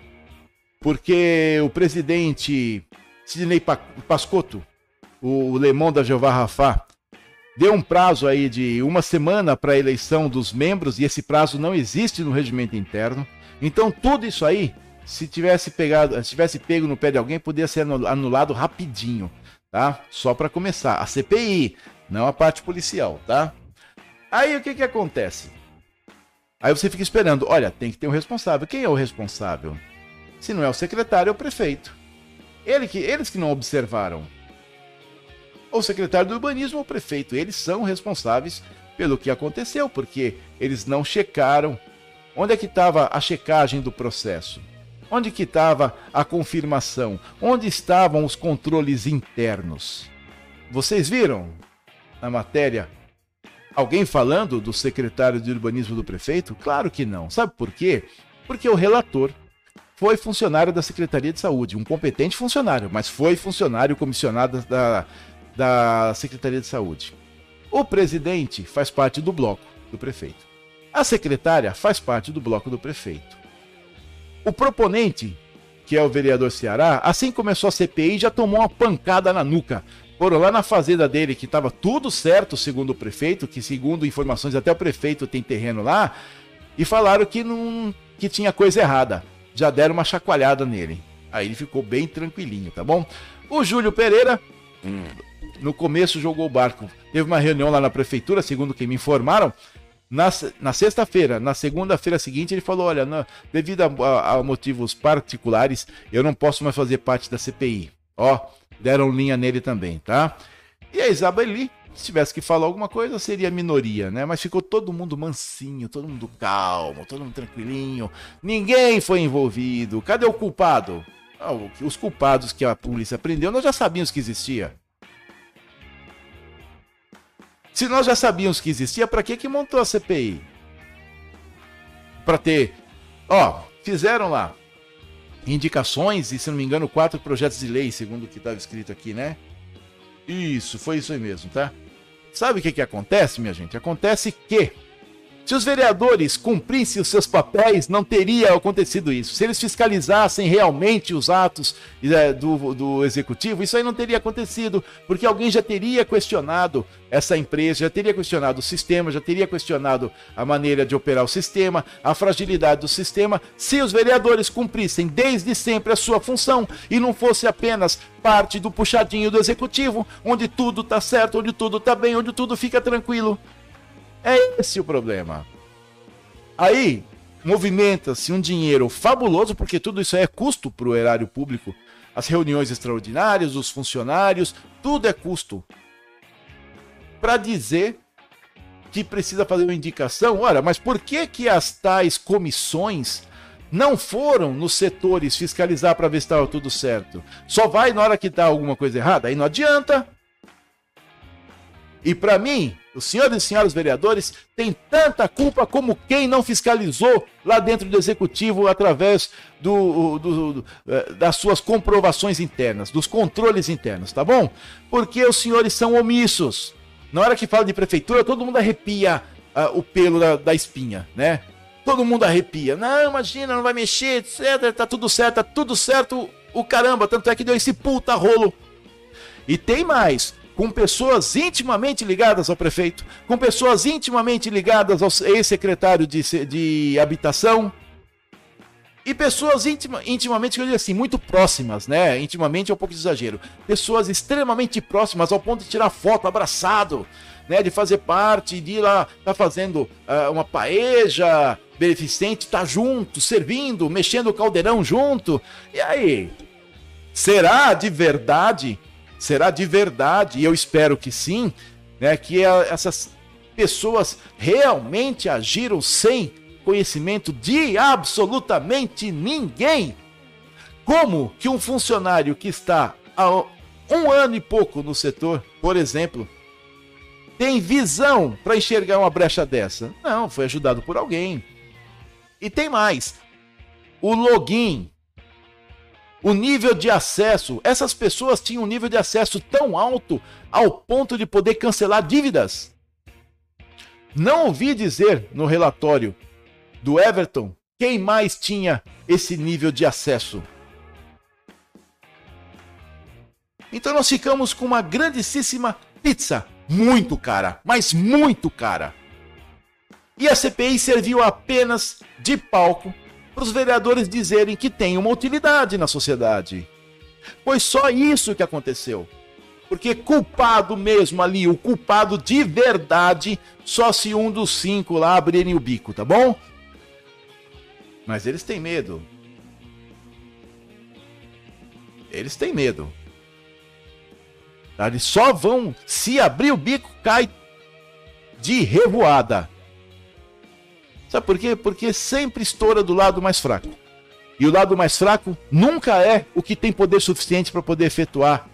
porque o presidente Sidney Pascotto, o Lemon da Jeová Rafá, deu um prazo aí de uma semana para a eleição dos membros e esse prazo não existe no regimento interno. Então tudo isso aí se tivesse pegado, se tivesse pego no pé de alguém, poderia ser anulado rapidinho, tá? Só para começar. A CPI, não a parte policial, tá? Aí o que que acontece? Aí você fica esperando, olha, tem que ter um responsável. Quem é o responsável? Se não é o secretário, é o prefeito. Ele que, eles que não observaram. O secretário do urbanismo ou o prefeito, eles são responsáveis pelo que aconteceu, porque eles não checaram. Onde é que estava a checagem do processo? Onde que estava a confirmação? Onde estavam os controles internos? Vocês viram na matéria alguém falando do secretário de urbanismo do prefeito? Claro que não. Sabe por quê? Porque o relator foi funcionário da Secretaria de Saúde, um competente funcionário, mas foi funcionário comissionado da, da Secretaria de Saúde. O presidente faz parte do bloco do prefeito. A secretária faz parte do bloco do prefeito. O proponente, que é o vereador Ceará, assim começou a CPI, já tomou uma pancada na nuca. foram lá na fazenda dele, que estava tudo certo, segundo o prefeito, que segundo informações até o prefeito tem terreno lá, e falaram que não que tinha coisa errada. Já deram uma chacoalhada nele. Aí ele ficou bem tranquilinho, tá bom? O Júlio Pereira, no começo jogou o barco. Teve uma reunião lá na prefeitura, segundo que me informaram. Na, na sexta-feira, na segunda-feira seguinte, ele falou: Olha, não, devido a, a, a, motivos particulares, eu não posso mais fazer parte da CPI. Ó, deram linha nele também, tá? E a Isabeli, se tivesse que falar alguma coisa, seria minoria, né? Mas ficou todo mundo mansinho, todo mundo calmo, todo mundo tranquilinho. Ninguém foi envolvido. Cadê o culpado? Ah, os culpados que a polícia prendeu, nós já sabíamos que existia. Se nós já sabíamos que existia, para que que montou a CPI? Para ter, ó, fizeram lá indicações e se não me engano quatro projetos de lei, segundo o que estava escrito aqui, né? Isso, foi isso aí mesmo, tá? Sabe o que que acontece, minha gente? Acontece que se os vereadores cumprissem os seus papéis, não teria acontecido isso. Se eles fiscalizassem realmente os atos é, do, do executivo, isso aí não teria acontecido, porque alguém já teria questionado essa empresa, já teria questionado o sistema, já teria questionado a maneira de operar o sistema, a fragilidade do sistema, se os vereadores cumprissem desde sempre a sua função e não fosse apenas parte do puxadinho do executivo, onde tudo está certo, onde tudo está bem, onde tudo fica tranquilo. É esse o problema. Aí, movimenta-se um dinheiro fabuloso, porque tudo isso é custo para o erário público. As reuniões extraordinárias, os funcionários, tudo é custo. Para dizer que precisa fazer uma indicação, olha, mas por que, que as tais comissões não foram nos setores fiscalizar para ver se estava tudo certo? Só vai na hora que está alguma coisa errada? Aí não adianta. E para mim, os senhores e senhoras vereadores têm tanta culpa como quem não fiscalizou lá dentro do executivo através do, do, do, eh, das suas comprovações internas, dos controles internos, tá bom? Porque os senhores são omissos. Na hora que fala de prefeitura, todo mundo arrepia uh, o pelo da, da espinha, né? Todo mundo arrepia. Não, imagina, não vai mexer, etc. Tá tudo certo, tá tudo certo. O caramba, tanto é que deu esse puta rolo. E tem mais com pessoas intimamente ligadas ao prefeito, com pessoas intimamente ligadas ao ex-secretário de, de habitação, e pessoas intima, intimamente, eu digo assim, muito próximas, né? Intimamente é um pouco de exagero. Pessoas extremamente próximas ao ponto de tirar foto abraçado, né? De fazer parte, de ir lá, tá fazendo uh, uma paeja beneficente, tá junto, servindo, mexendo o caldeirão junto. E aí? Será de verdade será de verdade, e eu espero que sim, né, que essas pessoas realmente agiram sem conhecimento de absolutamente ninguém. Como que um funcionário que está há um ano e pouco no setor, por exemplo, tem visão para enxergar uma brecha dessa? Não, foi ajudado por alguém. E tem mais. O login o nível de acesso, essas pessoas tinham um nível de acesso tão alto ao ponto de poder cancelar dívidas. Não ouvi dizer no relatório do Everton quem mais tinha esse nível de acesso. Então nós ficamos com uma grandíssima pizza, muito cara, mas muito cara. E a CPI serviu apenas de palco para os vereadores dizerem que tem uma utilidade na sociedade. Foi só isso que aconteceu. Porque culpado mesmo ali, o culpado de verdade, só se um dos cinco lá abrirem o bico, tá bom? Mas eles têm medo. Eles têm medo. Eles só vão, se abrir o bico, cai de revoada. Sabe por quê? Porque sempre estoura do lado mais fraco. E o lado mais fraco nunca é o que tem poder suficiente para poder efetuar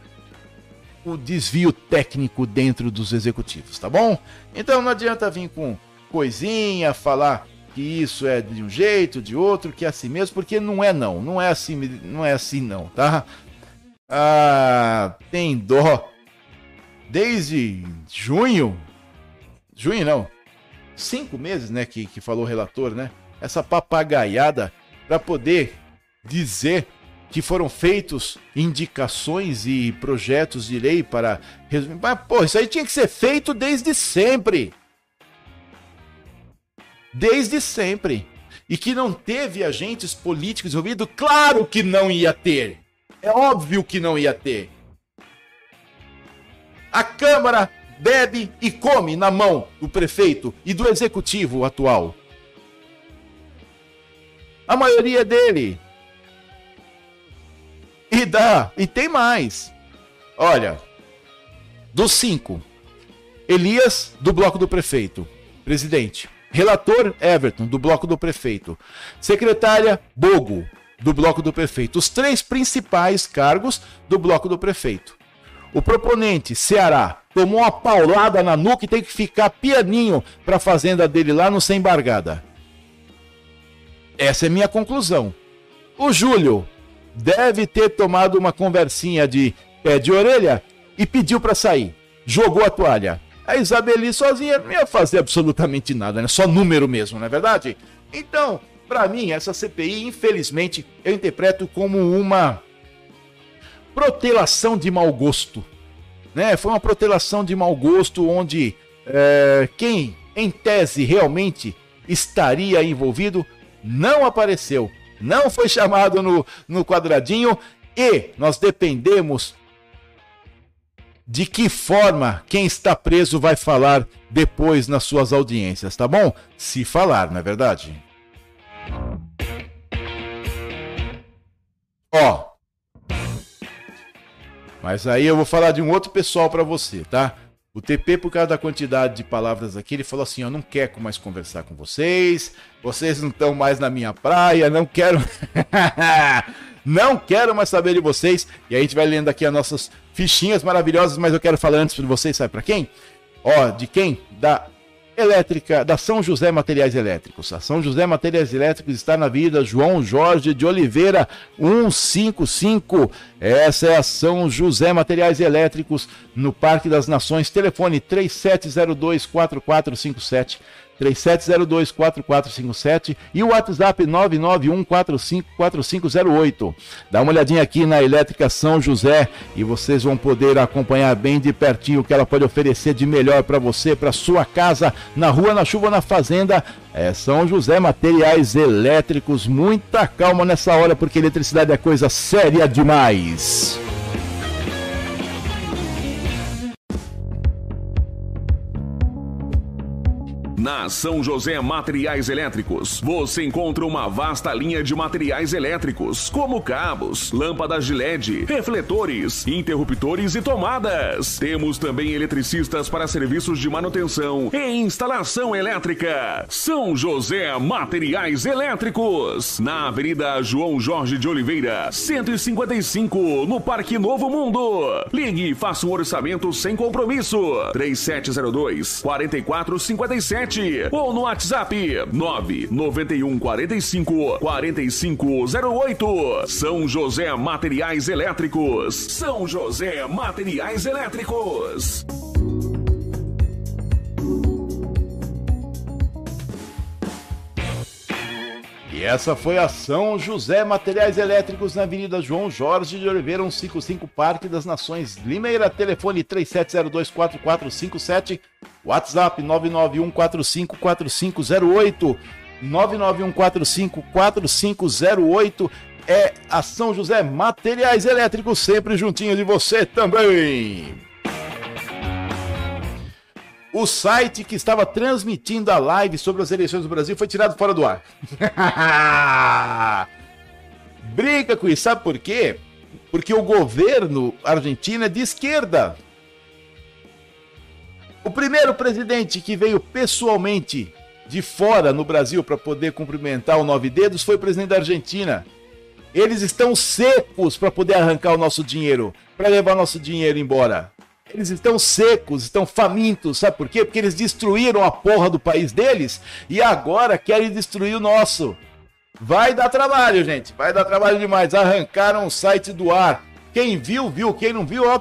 o desvio técnico dentro dos executivos, tá bom? Então não adianta vir com coisinha, falar que isso é de um jeito, de outro, que é assim mesmo, porque não é não, não é assim, não é assim não, tá? Ah, tem dó. Desde junho, junho não, cinco meses, né, que, que falou o relator, né? Essa papagaiada para poder dizer que foram feitos indicações e projetos de lei para. Mas, pô, isso aí tinha que ser feito desde sempre. Desde sempre. E que não teve agentes políticos envolvidos? Claro que não ia ter. É óbvio que não ia ter. A Câmara bebe e come na mão do prefeito e do executivo atual. A maioria dele. E dá, e tem mais. Olha, dos cinco, Elias, do bloco do prefeito, presidente. Relator, Everton, do bloco do prefeito. Secretária, Bogo, do bloco do prefeito. Os três principais cargos do bloco do prefeito. O proponente, Ceará, tomou uma paulada na nuca e tem que ficar pianinho para a fazenda dele lá no Sem Embargada. Essa é minha conclusão. O Júlio deve ter tomado uma conversinha de pé de orelha e pediu para sair. Jogou a toalha. A Isabeli sozinha não ia fazer absolutamente nada, né? Só número mesmo, não é verdade? Então, para mim, essa CPI, infelizmente, eu interpreto como uma protelação de mau gosto. Né? Foi uma protelação de mau gosto onde é, quem, em tese, realmente estaria envolvido não apareceu, não foi <laughs> chamado no, no quadradinho e nós dependemos de que forma quem está preso vai falar depois nas suas audiências, tá bom? Se falar, não é verdade? Ó. Mas aí eu vou falar de um outro pessoal para você, tá? O TP, por causa da quantidade de palavras aqui, ele falou assim: Eu não quero mais conversar com vocês, vocês não estão mais na minha praia, não quero. <laughs> não quero mais saber de vocês. E aí a gente vai lendo aqui as nossas fichinhas maravilhosas, mas eu quero falar antes para vocês, sabe para quem? Ó, de quem? Da elétrica da São José Materiais Elétricos. A São José Materiais Elétricos está na vida João Jorge de Oliveira 155. Essa é a São José Materiais Elétricos no Parque das Nações. Telefone 3702 4457. 37024457 e o WhatsApp 991454508. Dá uma olhadinha aqui na Elétrica São José e vocês vão poder acompanhar bem de pertinho o que ela pode oferecer de melhor para você, para sua casa, na rua, na chuva, na fazenda. É São José Materiais Elétricos. Muita calma nessa hora porque eletricidade é coisa séria demais. Na São José Materiais Elétricos, você encontra uma vasta linha de materiais elétricos, como cabos, lâmpadas de LED, refletores, interruptores e tomadas. Temos também eletricistas para serviços de manutenção e instalação elétrica. São José Materiais Elétricos, na Avenida João Jorge de Oliveira, 155, no Parque Novo Mundo. Ligue e faça um orçamento sem compromisso. 3702 4457 ou no WhatsApp 991 45 4508. São José Materiais Elétricos. São José Materiais Elétricos. E essa foi a São José Materiais Elétricos na Avenida João Jorge de Oliveira, 155 Parque das Nações Limeira. Telefone 37024457, WhatsApp 991454508, 991454508. É a São José Materiais Elétricos, sempre juntinho de você também o site que estava transmitindo a live sobre as eleições do Brasil foi tirado fora do ar. <laughs> Briga com isso, sabe por quê? Porque o governo argentino é de esquerda. O primeiro presidente que veio pessoalmente de fora no Brasil para poder cumprimentar o Nove Dedos foi o presidente da Argentina. Eles estão secos para poder arrancar o nosso dinheiro, para levar nosso dinheiro embora. Eles estão secos, estão famintos, sabe por quê? Porque eles destruíram a porra do país deles e agora querem destruir o nosso. Vai dar trabalho, gente. Vai dar trabalho demais. Arrancaram o site do ar. Quem viu, viu. Quem não viu, ó,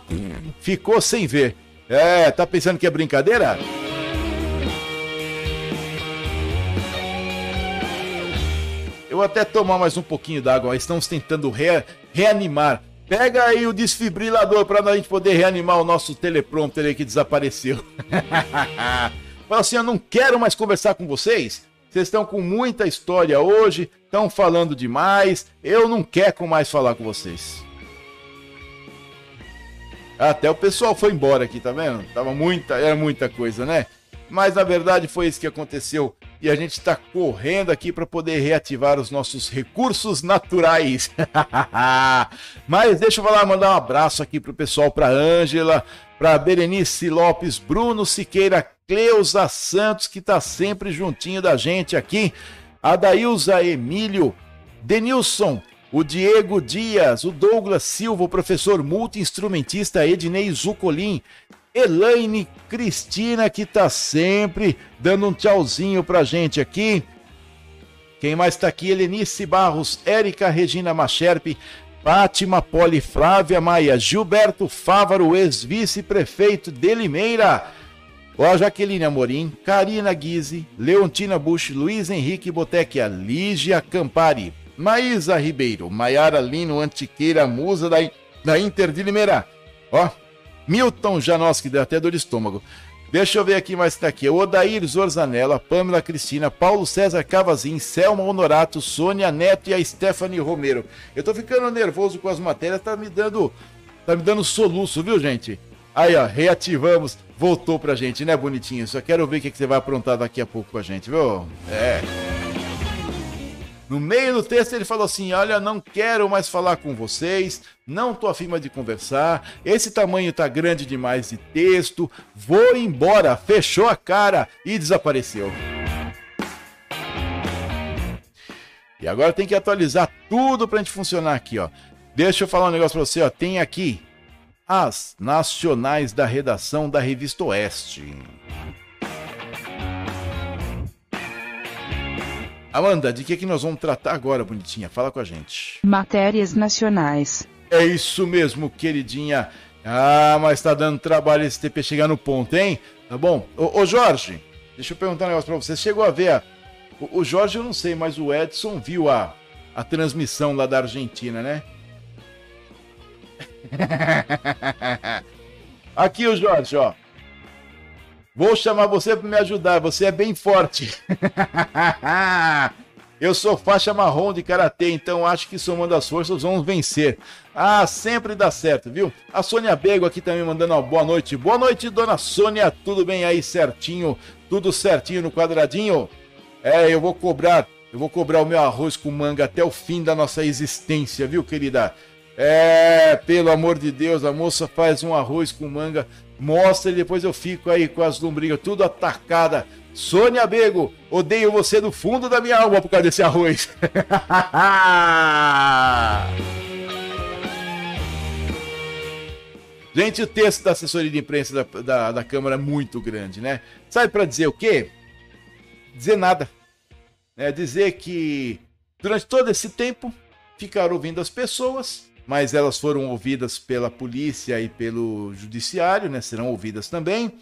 ficou sem ver. É, tá pensando que é brincadeira? Eu vou até tomar mais um pouquinho d'água. Estamos tentando re reanimar. Pega aí o desfibrilador para a gente poder reanimar o nosso teleprompter aí que desapareceu. <laughs> Fala assim, eu não quero mais conversar com vocês. Vocês estão com muita história hoje, estão falando demais. Eu não quero mais falar com vocês. Até o pessoal foi embora aqui, tá vendo? Tava muita, era muita coisa, né? Mas na verdade foi isso que aconteceu e a gente está correndo aqui para poder reativar os nossos recursos naturais. <laughs> Mas deixa eu falar, mandar um abraço aqui pro pessoal, para Ângela, para Berenice Lopes, Bruno Siqueira, Cleusa Santos que tá sempre juntinho da gente aqui, Adailza Emílio, Denilson, o Diego Dias, o Douglas Silva, o professor multi-instrumentista Ednei Zucolin, Elaine Cristina, que tá sempre dando um tchauzinho pra gente aqui. Quem mais tá aqui? Helenice Barros, Érica Regina Macherpe, Fátima Poli, Flávia Maia, Gilberto Fávaro, ex-vice-prefeito de Limeira. Ó, Jaqueline Amorim, Karina Guise, Leontina Bush, Luiz Henrique Botecchia, Lígia Campari, Maísa Ribeiro, Maiara Lino Antiqueira, musa da, da Inter de Limeira. Ó, Milton Janoski, deu até dor de estômago. Deixa eu ver aqui mais que tá aqui. Odair Zorzanella, Pamela Cristina, Paulo César Cavazin, Selma Honorato, Sônia Neto e a Stephanie Romero. Eu tô ficando nervoso com as matérias, tá me dando. Tá me dando soluço, viu, gente? Aí, ó, reativamos. Voltou pra gente, né, bonitinho? Só quero ver o que, que você vai aprontar daqui a pouco com a gente, viu? É. No meio do texto ele falou assim: Olha, não quero mais falar com vocês, não tô afim de conversar, esse tamanho tá grande demais de texto, vou embora. Fechou a cara e desapareceu. E agora tem que atualizar tudo pra gente funcionar aqui, ó. Deixa eu falar um negócio pra você, ó. Tem aqui as nacionais da redação da Revista Oeste. Amanda, de que, que nós vamos tratar agora, bonitinha? Fala com a gente. Matérias nacionais. É isso mesmo, queridinha. Ah, mas tá dando trabalho esse TP chegar no ponto, hein? Tá bom? Ô, ô Jorge, deixa eu perguntar um negócio pra você. Você chegou a ver a... o, o Jorge eu não sei, mas o Edson viu a, a transmissão lá da Argentina, né? <laughs> Aqui o Jorge, ó. Vou chamar você para me ajudar, você é bem forte. <laughs> Eu sou faixa marrom de karatê, então acho que somando as forças vamos vencer. Ah, sempre dá certo, viu? A Sônia Bego aqui também mandando uma boa noite. Boa noite, dona Sônia. Tudo bem aí certinho? Tudo certinho no quadradinho? É, eu vou cobrar, eu vou cobrar o meu arroz com manga até o fim da nossa existência, viu, querida? É, pelo amor de Deus, a moça faz um arroz com manga mostra e depois eu fico aí com as lombrigas tudo atacada. Sônia Bego, odeio você do fundo da minha alma por causa desse arroz. <laughs> Gente, o texto da assessoria de imprensa da, da, da Câmara é muito grande, né? Sabe para dizer o quê? Dizer nada. É dizer que durante todo esse tempo ficaram ouvindo as pessoas, mas elas foram ouvidas pela polícia e pelo judiciário, né? Serão ouvidas também.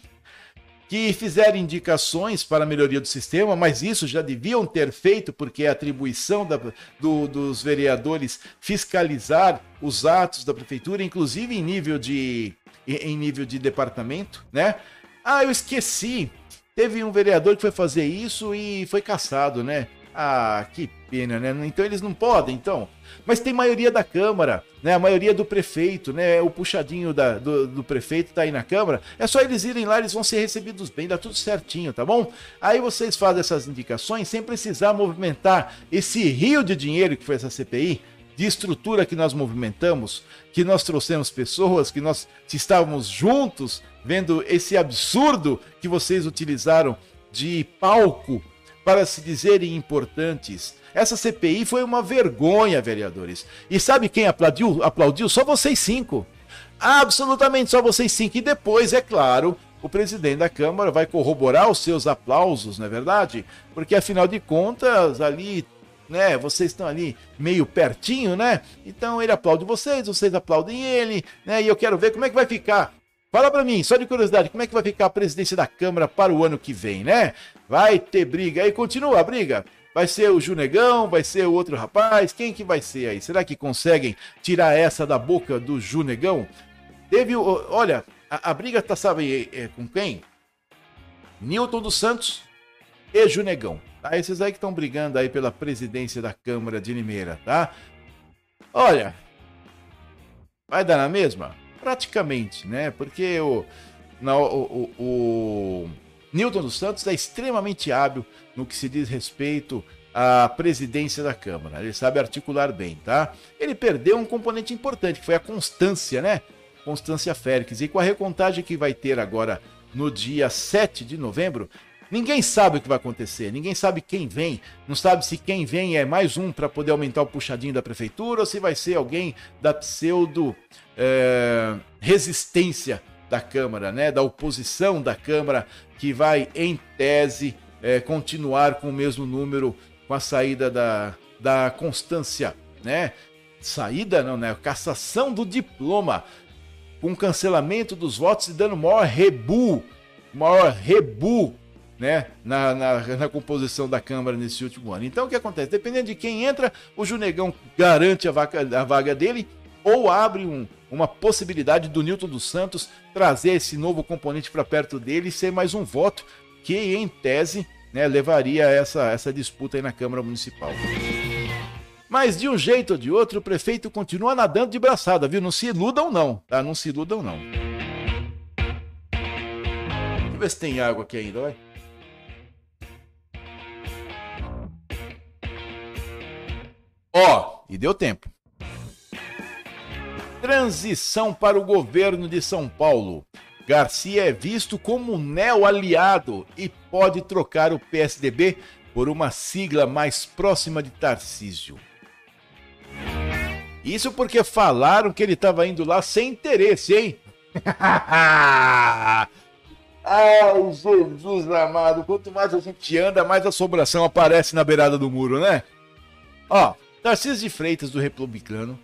Que fizeram indicações para a melhoria do sistema, mas isso já deviam ter feito, porque é atribuição da, do, dos vereadores fiscalizar os atos da prefeitura, inclusive em nível de, em nível de departamento, né? Ah, eu esqueci. Teve um vereador que foi fazer isso e foi caçado, né? Ah, que pena, né? Então eles não podem, então. Mas tem maioria da Câmara, né? A maioria do prefeito, né? O puxadinho da, do, do prefeito tá aí na Câmara. É só eles irem lá, eles vão ser recebidos bem, dá tudo certinho, tá bom? Aí vocês fazem essas indicações sem precisar movimentar esse rio de dinheiro que foi essa CPI, de estrutura que nós movimentamos, que nós trouxemos pessoas, que nós estávamos juntos vendo esse absurdo que vocês utilizaram de palco para se dizerem importantes. Essa CPI foi uma vergonha, vereadores. E sabe quem aplaudiu? Aplaudiu só vocês cinco. Absolutamente só vocês cinco. E depois, é claro, o presidente da Câmara vai corroborar os seus aplausos, não é verdade? Porque afinal de contas, ali, né, vocês estão ali meio pertinho, né? Então ele aplaude vocês, vocês aplaudem ele, né? E eu quero ver como é que vai ficar Fala para mim, só de curiosidade, como é que vai ficar a presidência da Câmara para o ano que vem, né? Vai ter briga aí, continua a briga. Vai ser o Junegão? Vai ser o outro rapaz? Quem que vai ser aí? Será que conseguem tirar essa da boca do Junegão? Teve, olha, a, a briga tá, sabe, é, é, com quem? Newton dos Santos e Junegão. Tá? Esses aí que estão brigando aí pela presidência da Câmara de Limeira, tá? Olha, vai dar na mesma? Praticamente, né? Porque o, na, o, o, o Newton dos Santos é extremamente hábil no que se diz respeito à presidência da Câmara. Ele sabe articular bem, tá? Ele perdeu um componente importante, que foi a constância, né? Constância Félix. E com a recontagem que vai ter agora no dia 7 de novembro, ninguém sabe o que vai acontecer, ninguém sabe quem vem, não sabe se quem vem é mais um para poder aumentar o puxadinho da prefeitura ou se vai ser alguém da pseudo é, resistência da Câmara, né, da oposição da Câmara, que vai, em tese, é, continuar com o mesmo número com a saída da, da Constância, né? Saída não, né? Cassação do diploma, com cancelamento dos votos e dando maior rebu, maior rebu, né? Na, na, na composição da Câmara nesse último ano. Então o que acontece? Dependendo de quem entra, o Junegão garante a vaga, a vaga dele ou abre um, uma possibilidade do Newton dos Santos trazer esse novo componente para perto dele e ser mais um voto que, em tese, né, levaria essa, essa disputa aí na Câmara Municipal. Mas de um jeito ou de outro, o prefeito continua nadando de braçada, viu? Não se iludam não, tá? Não se iludam não. Deixa eu ver se tem água aqui ainda, vai. Ó, e deu tempo. Transição para o governo de São Paulo. Garcia é visto como neo-aliado e pode trocar o PSDB por uma sigla mais próxima de Tarcísio. Isso porque falaram que ele estava indo lá sem interesse, hein? <laughs> Ai, Jesus amado, quanto mais a gente anda, mais assombração aparece na beirada do muro, né? Ó, Tarcísio de Freitas, do Republicano,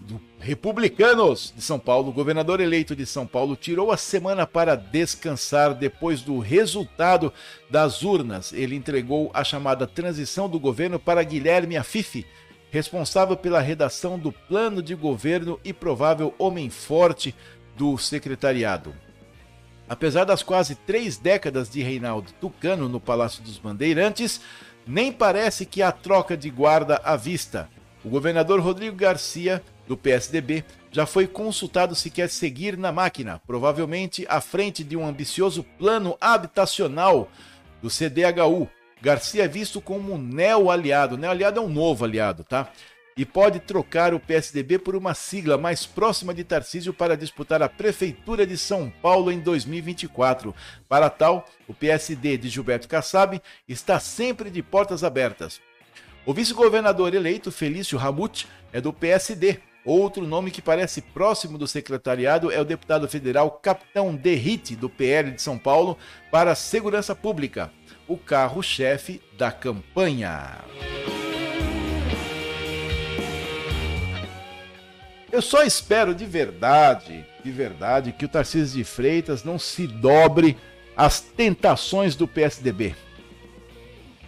do Republicanos de São Paulo, governador eleito de São Paulo, tirou a semana para descansar depois do resultado das urnas. Ele entregou a chamada transição do governo para Guilherme Afife, responsável pela redação do plano de governo e provável homem forte do secretariado. Apesar das quase três décadas de Reinaldo Tucano no Palácio dos Bandeirantes, nem parece que há troca de guarda à vista. O governador Rodrigo Garcia do PSDB, já foi consultado se quer seguir na máquina, provavelmente à frente de um ambicioso plano habitacional do CDHU. Garcia é visto como um neo-aliado. Neo-aliado é um novo aliado, tá? E pode trocar o PSDB por uma sigla mais próxima de Tarcísio para disputar a Prefeitura de São Paulo em 2024. Para tal, o PSD de Gilberto Kassab está sempre de portas abertas. O vice-governador eleito, Felício Ramute, é do PSD Outro nome que parece próximo do secretariado é o deputado federal Capitão Derrite, do PL de São Paulo, para a Segurança Pública, o carro-chefe da campanha. Eu só espero de verdade, de verdade, que o Tarcísio de Freitas não se dobre às tentações do PSDB.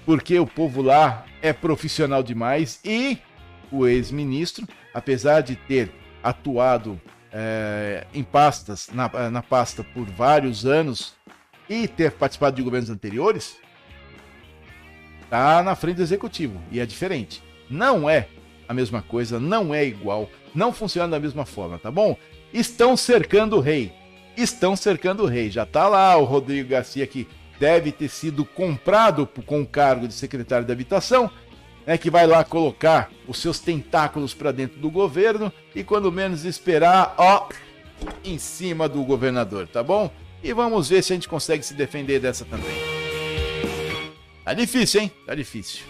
Porque o povo lá é profissional demais e o ex-ministro apesar de ter atuado é, em pastas, na, na pasta por vários anos e ter participado de governos anteriores, está na frente do executivo e é diferente. Não é a mesma coisa, não é igual, não funciona da mesma forma, tá bom? Estão cercando o rei. Estão cercando o rei. Já tá lá o Rodrigo Garcia que deve ter sido comprado com o cargo de secretário de habitação né, que vai lá colocar os seus tentáculos para dentro do governo e quando menos esperar, ó, em cima do governador, tá bom? E vamos ver se a gente consegue se defender dessa também. Tá difícil, hein? Tá difícil.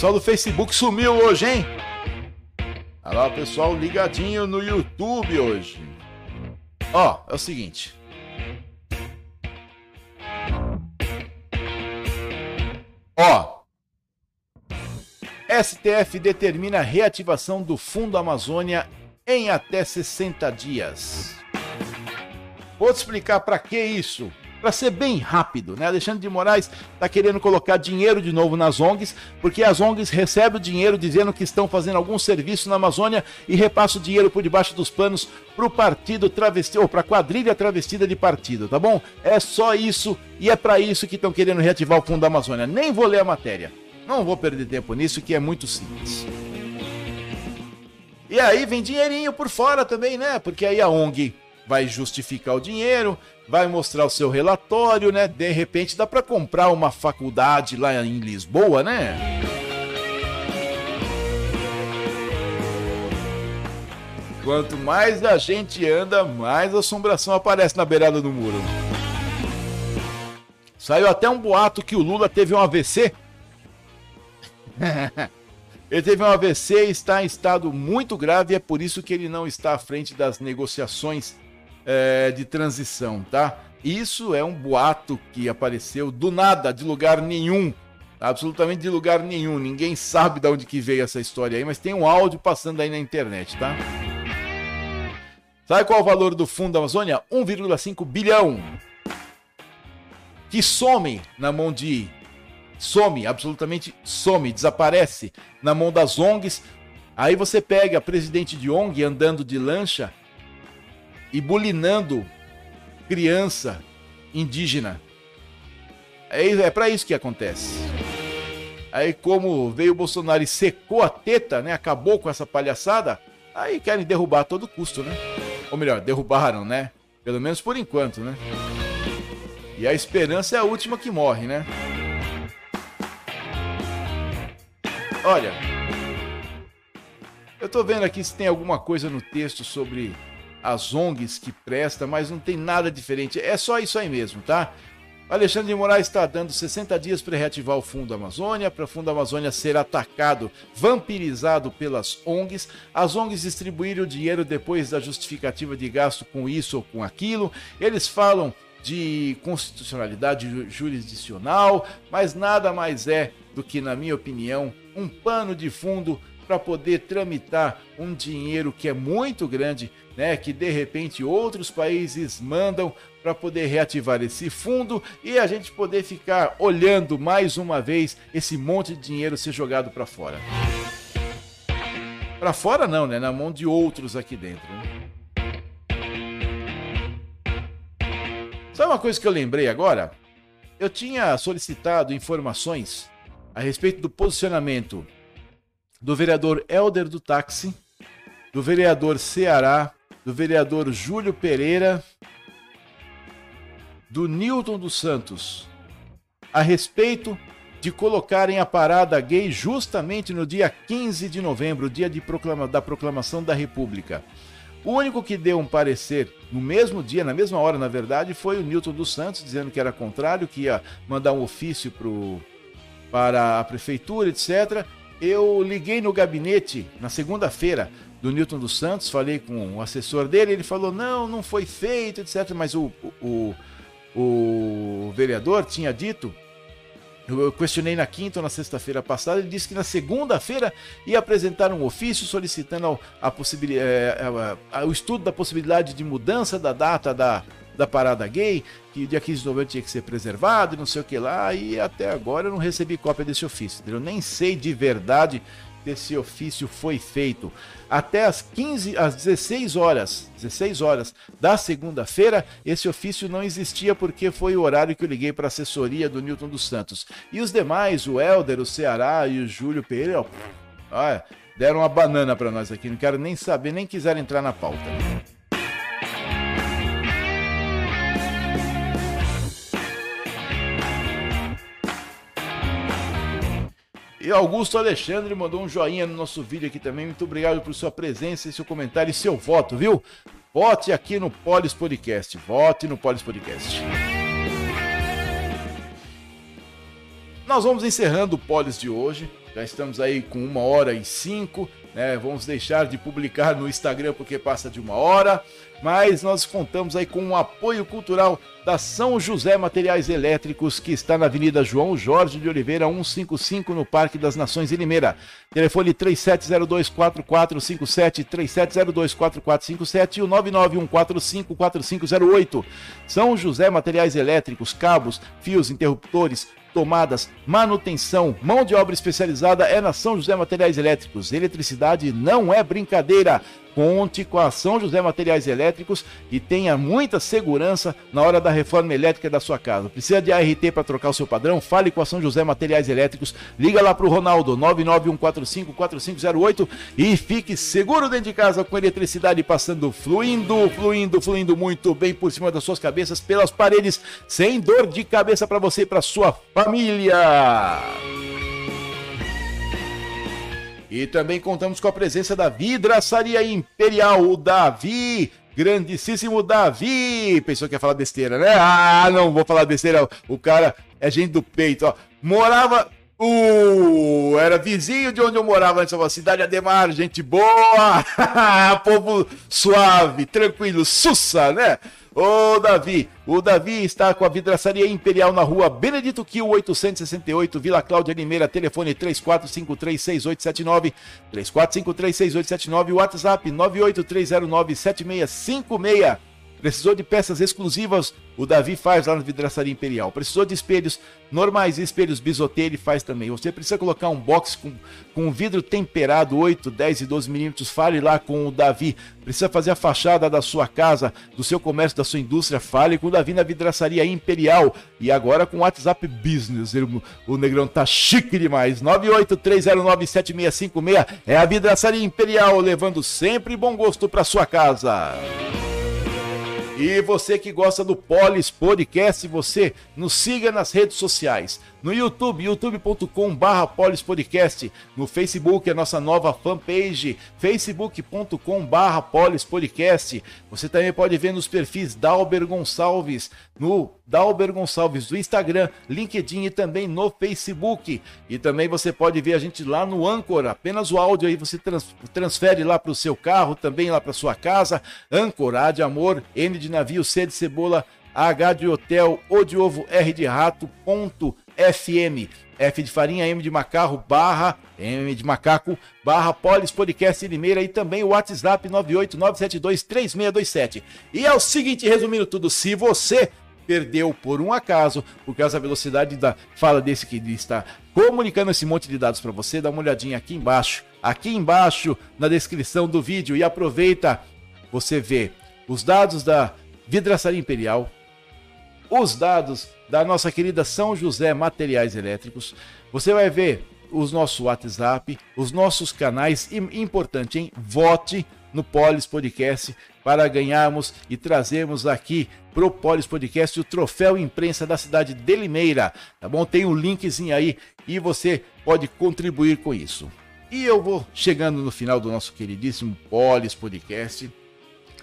Pessoal do Facebook sumiu hoje, hein? Olha lá, o pessoal ligadinho no YouTube hoje. Ó, é o seguinte. Ó. STF determina a reativação do Fundo Amazônia em até 60 dias. Vou te explicar para que isso. Para ser bem rápido, né? Alexandre de Moraes está querendo colocar dinheiro de novo nas ONGs, porque as ONGs recebem o dinheiro dizendo que estão fazendo algum serviço na Amazônia e repassam o dinheiro por debaixo dos panos para o partido travesti, ou para a quadrilha travestida de partido, tá bom? É só isso e é para isso que estão querendo reativar o Fundo da Amazônia. Nem vou ler a matéria. Não vou perder tempo nisso, que é muito simples. E aí vem dinheirinho por fora também, né? Porque aí a ONG vai justificar o dinheiro, vai mostrar o seu relatório, né? De repente dá para comprar uma faculdade lá em Lisboa, né? Quanto mais a gente anda, mais assombração aparece na beirada do muro. Saiu até um boato que o Lula teve um AVC. <laughs> ele teve um AVC e está em estado muito grave, e é por isso que ele não está à frente das negociações é, de transição, tá? Isso é um boato que apareceu do nada, de lugar nenhum. Absolutamente de lugar nenhum. Ninguém sabe de onde que veio essa história aí, mas tem um áudio passando aí na internet, tá? Sabe qual é o valor do Fundo da Amazônia? 1,5 bilhão. Que some na mão de. Some, absolutamente some, desaparece na mão das ONGs. Aí você pega presidente de ONG andando de lancha e bulinando criança indígena. É, é para isso que acontece. Aí, como veio o Bolsonaro e secou a teta, né? Acabou com essa palhaçada, aí querem derrubar a todo custo, né? Ou melhor, derrubaram, né? Pelo menos por enquanto, né? E a esperança é a última que morre, né? Olha, eu tô vendo aqui se tem alguma coisa no texto sobre as ONGs que presta, mas não tem nada diferente. É só isso aí mesmo, tá? Alexandre de Moraes está dando 60 dias para reativar o Fundo Amazônia, para o Fundo Amazônia ser atacado, vampirizado pelas ONGs, as ONGs distribuírem o dinheiro depois da justificativa de gasto com isso ou com aquilo. Eles falam de constitucionalidade jurisdicional, mas nada mais é do que, na minha opinião, um pano de fundo para poder tramitar um dinheiro que é muito grande, né, que de repente outros países mandam para poder reativar esse fundo e a gente poder ficar olhando mais uma vez esse monte de dinheiro ser jogado para fora. Para fora não, né, na mão de outros aqui dentro. Né? Sabe uma coisa que eu lembrei agora? Eu tinha solicitado informações a respeito do posicionamento do vereador Helder do Táxi, do vereador Ceará, do vereador Júlio Pereira, do Newton dos Santos, a respeito de colocarem a parada gay justamente no dia 15 de novembro, dia de proclama, da proclamação da República. O único que deu um parecer no mesmo dia, na mesma hora, na verdade, foi o Newton dos Santos, dizendo que era contrário, que ia mandar um ofício pro, para a prefeitura, etc. Eu liguei no gabinete na segunda-feira do Newton dos Santos, falei com o assessor dele, ele falou: não, não foi feito, etc. Mas o, o, o vereador tinha dito eu questionei na quinta ou na sexta-feira passada, ele disse que na segunda-feira ia apresentar um ofício solicitando possibilidade, é, a, a, o estudo da possibilidade de mudança da data da, da parada gay, que dia 15 de novembro tinha que ser preservado, não sei o que lá, e até agora eu não recebi cópia desse ofício. Eu nem sei de verdade se esse ofício foi feito. Até as 15, às 16 horas, 16 horas da segunda-feira, esse ofício não existia porque foi o horário que eu liguei para a assessoria do Newton dos Santos. E os demais, o Helder, o Ceará e o Júlio Pereira, ó, deram uma banana para nós aqui, não quero nem saber, nem quiseram entrar na pauta. E Augusto Alexandre mandou um joinha no nosso vídeo aqui também. Muito obrigado por sua presença, seu comentário e seu voto, viu? Vote aqui no Polis Podcast. Vote no Polis Podcast. Nós vamos encerrando o Polis de hoje. Já estamos aí com uma hora e cinco. Né? Vamos deixar de publicar no Instagram porque passa de uma hora. Mas nós contamos aí com o apoio cultural da São José Materiais Elétricos, que está na Avenida João Jorge de Oliveira, 155, no Parque das Nações, em Limeira. Telefone 3702-4457, 3702-4457 e o 991454508. São José Materiais Elétricos, cabos, fios, interruptores, tomadas, manutenção, mão de obra especializada é na São José Materiais Elétricos. Eletricidade não é brincadeira. Conte com a São José Materiais Elétricos e tenha muita segurança na hora da reforma elétrica da sua casa. Precisa de ART para trocar o seu padrão? Fale com a São José Materiais Elétricos. Liga lá para o Ronaldo 991454508 e fique seguro dentro de casa com eletricidade passando fluindo, fluindo, fluindo muito bem por cima das suas cabeças, pelas paredes, sem dor de cabeça para você e para sua família. E também contamos com a presença da Vidraçaria Imperial, o Davi, grandíssimo Davi. Pensou que ia falar besteira, né? Ah, não vou falar besteira. O cara é gente do peito, ó. Morava Uh, era vizinho de onde eu morava antes, uma cidade Ademar, gente boa, <laughs> povo suave, tranquilo, sussa, né? Ô Davi, o Davi está com a vidraçaria Imperial na rua Benedito Quil 868, Vila Cláudia Limeira, telefone 34536879, 34536879, WhatsApp 983097656. Precisou de peças exclusivas? O Davi faz lá na Vidraçaria Imperial. Precisou de espelhos normais e espelhos bisotê, ele faz também. Você precisa colocar um box com, com vidro temperado 8, 10 e 12 milímetros. Fale lá com o Davi. Precisa fazer a fachada da sua casa, do seu comércio, da sua indústria. Fale com o Davi na Vidraçaria Imperial. E agora com o WhatsApp Business. O Negrão tá chique demais. 983097656 é a Vidraçaria Imperial, levando sempre bom gosto para sua casa. E você que gosta do Polis Podcast, você nos siga nas redes sociais. No YouTube, youtube.com.br polispodcast. No Facebook, a nossa nova fanpage, facebook.com.br polispodcast. Você também pode ver nos perfis Dalber Gonçalves, no Dalber Gonçalves do Instagram, LinkedIn e também no Facebook. E também você pode ver a gente lá no Anchor, apenas o áudio aí você trans, transfere lá para o seu carro, também lá para sua casa. Anchor, A de amor, N de navio, C de cebola, H de hotel, O de ovo, R de rato, ponto, FM. F de farinha, M de macarro, barra, M de macaco, barra Polis Podcast Limeira e também o WhatsApp 989723627. E é o seguinte, resumindo tudo, se você perdeu por um acaso, por causa da velocidade da fala desse que está comunicando esse monte de dados para você, dá uma olhadinha aqui embaixo, aqui embaixo na descrição do vídeo e aproveita, você vê os dados da Vidraçaria Imperial, os dados da nossa querida São José Materiais Elétricos. Você vai ver os nossos WhatsApp, os nossos canais. E importante, hein? Vote no Polis Podcast para ganharmos e trazermos aqui pro Polis Podcast o troféu imprensa da cidade de Limeira, tá bom? Tem um linkzinho aí e você pode contribuir com isso. E eu vou chegando no final do nosso queridíssimo Polis Podcast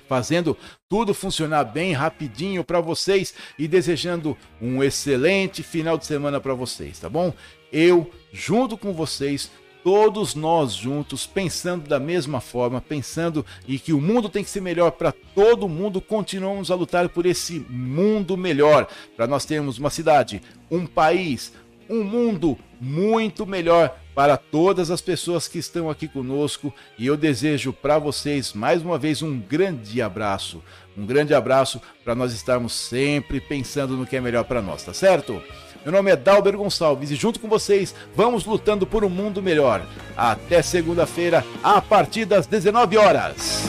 fazendo tudo funcionar bem rapidinho para vocês e desejando um excelente final de semana para vocês, tá bom? Eu, junto com vocês, todos nós juntos, pensando da mesma forma, pensando em que o mundo tem que ser melhor para todo mundo, continuamos a lutar por esse mundo melhor, para nós termos uma cidade, um país, um mundo muito melhor para todas as pessoas que estão aqui conosco e eu desejo para vocês mais uma vez um grande abraço. Um grande abraço para nós estarmos sempre pensando no que é melhor para nós, tá certo? Meu nome é Dalber Gonçalves e junto com vocês vamos lutando por um mundo melhor. Até segunda-feira, a partir das 19 horas.